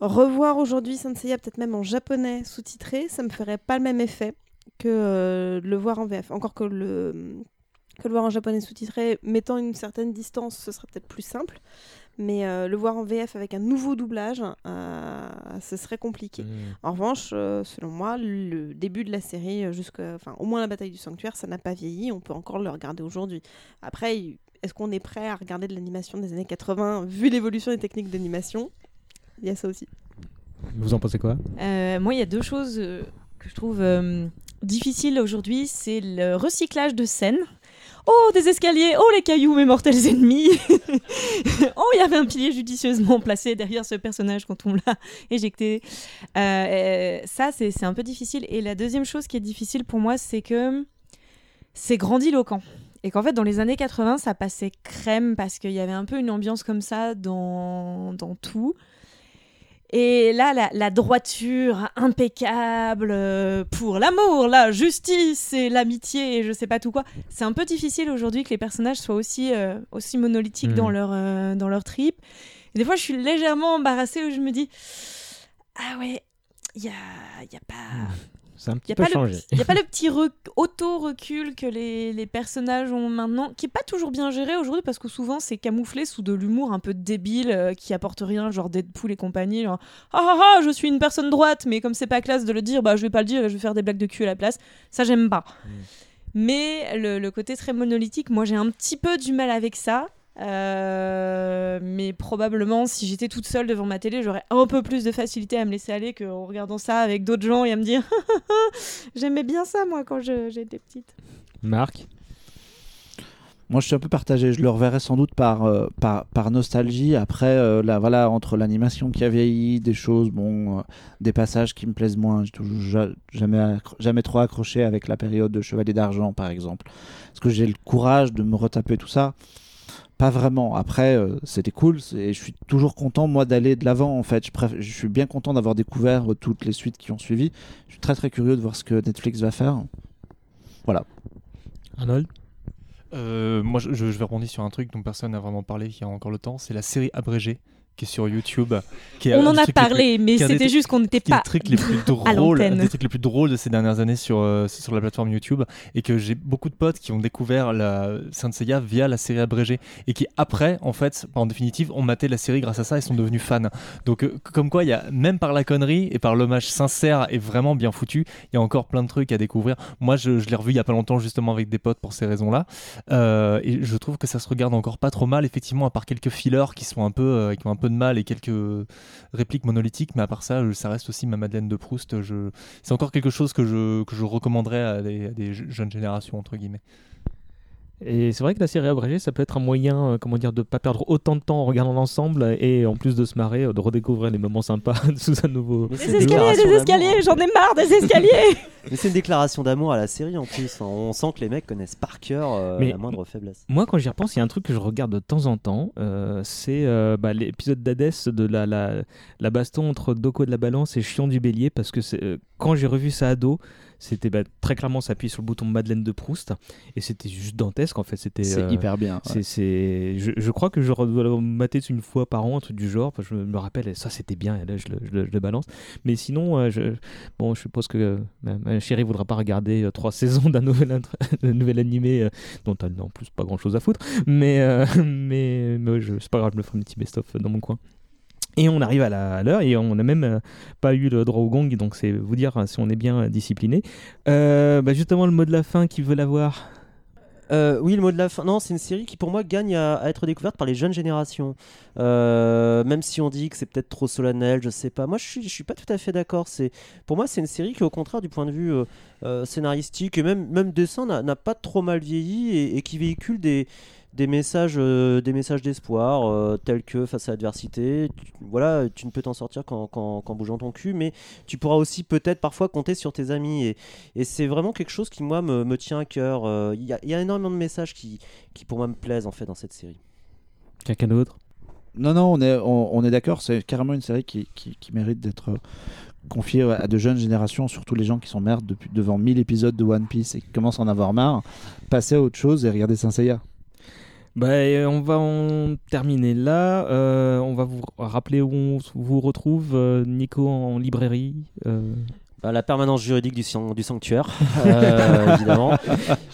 revoir aujourd'hui Saint Seiya peut-être même en japonais sous-titré, ça me ferait pas le même effet que euh, le voir en VF. Encore que le que le voir en japonais sous-titré, mettant une certaine distance, ce serait peut-être plus simple. Mais euh, le voir en VF avec un nouveau doublage, euh, ce serait compliqué. En revanche, euh, selon moi, le début de la série, jusqu'à, enfin, au moins la bataille du sanctuaire, ça n'a pas vieilli. On peut encore le regarder aujourd'hui. Après, est-ce qu'on est prêt à regarder de l'animation des années 80 vu l'évolution des techniques d'animation? Il y a ça aussi. Vous en pensez quoi? Euh, moi, il y a deux choses que je trouve euh, difficiles aujourd'hui. C'est le recyclage de scènes. Oh, des escaliers Oh, les cailloux, mes mortels ennemis Oh, il y avait un pilier judicieusement placé derrière ce personnage quand on l'a éjecté. Euh, ça, c'est c'est un peu difficile. Et la deuxième chose qui est difficile pour moi, c'est que c'est grandiloquent. Et qu'en fait, dans les années 80, ça passait crème parce qu'il y avait un peu une ambiance comme ça dans, dans tout. Et là, la, la droiture impeccable euh, pour l'amour, la justice et l'amitié et je sais pas tout quoi. C'est un peu difficile aujourd'hui que les personnages soient aussi, euh, aussi monolithiques dans leur, euh, dans leur trip. Et des fois, je suis légèrement embarrassée où je me dis Ah ouais, il y a, y a pas. C'est un Il petit n'y a, peu pas le changé. petit- y a pas le petit rec- auto-recul que les, les personnages ont maintenant, qui est pas toujours bien géré aujourd'hui parce que souvent c'est camouflé sous de l'humour un peu débile euh, qui apporte rien, genre Deadpool et compagnie. Genre, ah ah ah, je suis une personne droite, mais comme c'est pas classe de le dire, bah je vais pas le dire et je vais faire des blagues de cul à la place. Ça, j'aime pas. Mais le, le côté très monolithique, moi j'ai un petit peu du mal avec ça. Euh, mais probablement, si j'étais toute seule devant ma télé, j'aurais un peu plus de facilité à me laisser aller qu'en regardant ça avec d'autres gens et à me dire J'aimais bien ça, moi, quand j'étais petite. Marc Moi, je suis un peu partagé. Je le reverrai sans doute par, euh, par, par nostalgie. Après, euh, là, voilà, entre l'animation qui a vieilli, des choses, bon, euh, des passages qui me plaisent moins. J'ai jamais, jamais trop accroché avec la période de Chevalier d'Argent, par exemple. Est-ce que j'ai le courage de me retaper tout ça Pas vraiment. Après, euh, c'était cool. c'est- Je suis toujours content, moi, d'aller de l'avant, en fait. Je, préf- je suis bien content d'avoir découvert euh, toutes les suites qui ont suivi. Je suis très, très curieux de voir ce que Netflix va faire. Voilà. Arnold? Euh, moi, je, je vais rebondir sur un truc dont personne n'a vraiment parlé, qui a encore le temps. C'est la série abrégée qui est sur YouTube. Qui est On en a parlé, mais c'était juste qu'on n'était pas des trucs les plus drôles, des trucs les plus drôles de ces dernières années sur euh, sur la plateforme YouTube, et que j'ai beaucoup de potes qui ont découvert la Saint Seiya via la série abrégée, et qui après, en fait, en définitive, ont maté la série grâce à ça et sont devenus fans. Donc, euh, comme quoi, il y a même par la connerie et par l'hommage sincère et vraiment bien foutu, il y a encore plein de trucs à découvrir. Moi, je, je l'ai revu il y a pas longtemps justement avec des potes pour ces raisons-là, Euh, et je trouve que ça se regarde encore pas trop mal, effectivement, à part quelques fillers qui sont un peu, qui ont un peu de mal et quelques répliques monolithiques, mais à part ça, euh, ça reste aussi ma Madeleine de Proust. Je... C'est encore quelque chose que je, que je recommanderais à des, à des je- jeunes générations, entre guillemets. Et c'est vrai que la série abrégée, ça peut être un moyen, euh, comment dire, de pas perdre autant de temps en regardant l'ensemble et en plus de se marrer, euh, de redécouvrir les moments sympas sous un nouveau. Mais Des escaliers, des escaliers, j'en ai marre des escaliers Mais c'est une déclaration d'amour à la série en plus. On sent que les mecs connaissent par cœur euh, Mais la moindre faiblesse. Moi, quand j'y repense, il y a un truc que je regarde de temps en temps. euh, c'est euh, bah, l'épisode d'Hadès de la, la, la baston entre Doko de la Balance et Chion du Bélier. Parce que c'est, euh, quand j'ai revu ça à dos, c'était bah, très clairement s'appuyer sur le bouton Madeleine de Proust. Et c'était juste dantesque en fait. C'était, C'est euh, hyper bien. c'est, ouais. c'est- je, je crois que je dois le mater une fois par an, un truc du genre. je me rappelle, ça c'était bien, et là je le, je le- je le balance. Mais sinon, euh, je, bon, je suppose que euh, ma, chérie voudra pas regarder trois saisons d'un nouvel, nouvel animé dont elle n'a en plus pas grand chose à foutre. Mais, mais, mais c'est pas grave, je me ferai un petit best-of dans mon coin. Et on arrive à l'heure et on n'a même euh, pas eu le droit au gong, donc c'est vous dire euh, si on est bien euh, discipliné. Euh, bah, justement, le mot de la fin, qui veut l'avoir oui, le mot de la fin. Non, c'est une série qui pour moi gagne à, être découverte par les jeunes générations. Même si on dit que c'est peut-être trop solennel, je sais pas. Moi, je suis, je suis pas tout à fait d'accord. C'est pour moi, c'est une série qui, au contraire, du point de vue scénaristique et même même dessin, n'a pas trop mal vieilli et qui véhicule des des messages, euh, des messages d'espoir, euh, tels que face à l'adversité, tu- voilà, tu ne peux t'en sortir qu'en, qu'en- qu'en bougeant ton cul, mais tu pourras aussi peut-être parfois compter sur tes amis. Et, et c'est vraiment quelque chose qui, moi, me, me tient à cœur. Euh, Il y, a- il y a énormément de messages qui, qui, pour moi, me plaisent en fait dans cette série. Quelqu'un d'autre? Non, non, on est, on, on est d'accord, c'est carrément une série qui, qui, qui mérite d'être confiée à de jeunes générations, surtout les gens qui sont merdes depuis, devant 1000 épisodes de One Piece et qui commencent à en avoir marre. Passez à autre chose et regardez Saint Seiya. Bah, on va en terminer là. Euh, on va vous rappeler où on vous retrouve, euh, Nico, en librairie. euh, Bah, la permanence juridique du, san- du sanctuaire, euh, évidemment,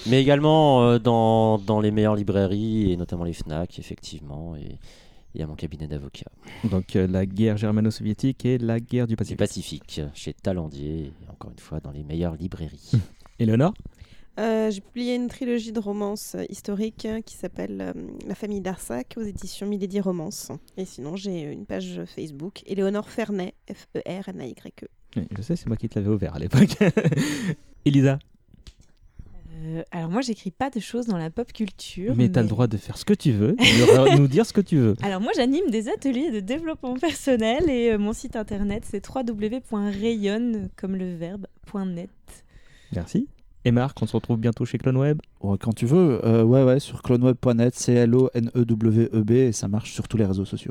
mais également dans, dans les meilleures librairies et notamment les Fnac, effectivement, et, et à mon cabinet d'avocat. Donc la guerre germano-soviétique et la guerre du Du Pacifique. Pacifique, chez Talandier, et encore une fois dans les meilleures librairies. Eleonore Euh, J'ai publié une trilogie de romances euh, historiques qui s'appelle euh, La famille d'Arsac aux éditions Milady Romance. Et sinon, j'ai une page Facebook, Éléonore Fernet, E F-E-R-N-A-Y-E. Oui, Je sais, c'est moi qui te l'avais ouvert à l'époque. Elisa Euh, alors moi, j'écris pas de choses dans la pop culture. Mais t'as le droit de faire ce que tu veux, de nous dire ce que tu veux. Alors moi j'anime des ateliers de développement personnel et euh, mon site internet c'est www.rayon comme le verbe .net. Merci. Et Marc, on se retrouve bientôt chez CloneWeb Ouais, quand tu veux, euh, ouais, ouais, sur cloneweb.net, C-L-O-N-E-W-E-B, et ça marche sur tous les réseaux sociaux.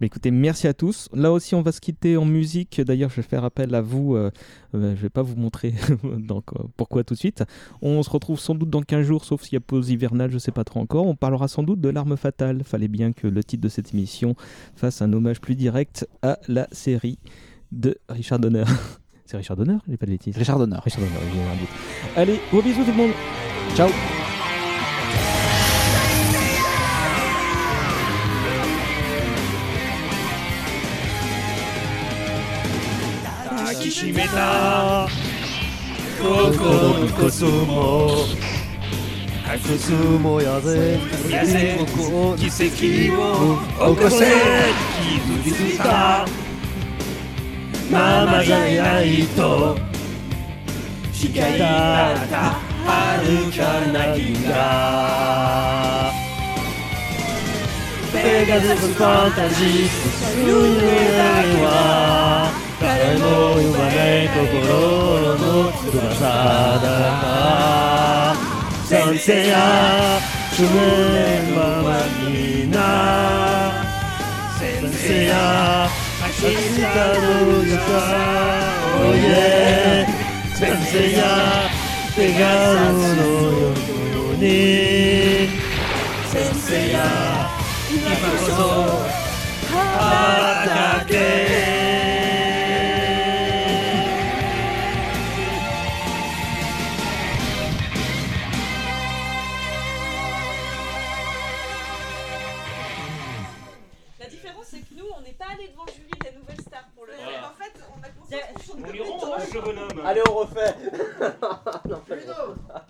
Mais écoutez, merci à tous. Là aussi, on va se quitter en musique. D'ailleurs, je vais faire appel à vous. euh, euh, je vais pas vous montrer donc, euh, pourquoi tout de suite. On se retrouve sans doute dans 15 jours, sauf s'il y a pause hivernale, je sais pas trop encore. On parlera sans doute de l'arme fatale. Fallait bien que le titre de cette émission fasse un hommage plus direct à la série de Richard Donner. C'est Richard Donner J'ai pas de bêtises. Richard Donner. Richard Donner, j'ai un doute. Allez, gros bisous tout le monde. Ciao. Takishimeta Kokoro ni kosumo Kakusumo yaze Yaze Kiseki wo Okose Kizuzita Mama じゃないと。光った遥かな銀河ペガズスファンタジー。夢は誰も呼ばない心の翼だ。先生や主念ままにな。先生や明日の床おいで。先生が手柄のように。先生や今こそ羽 ce bonhomme. Allez, on refait. Bruno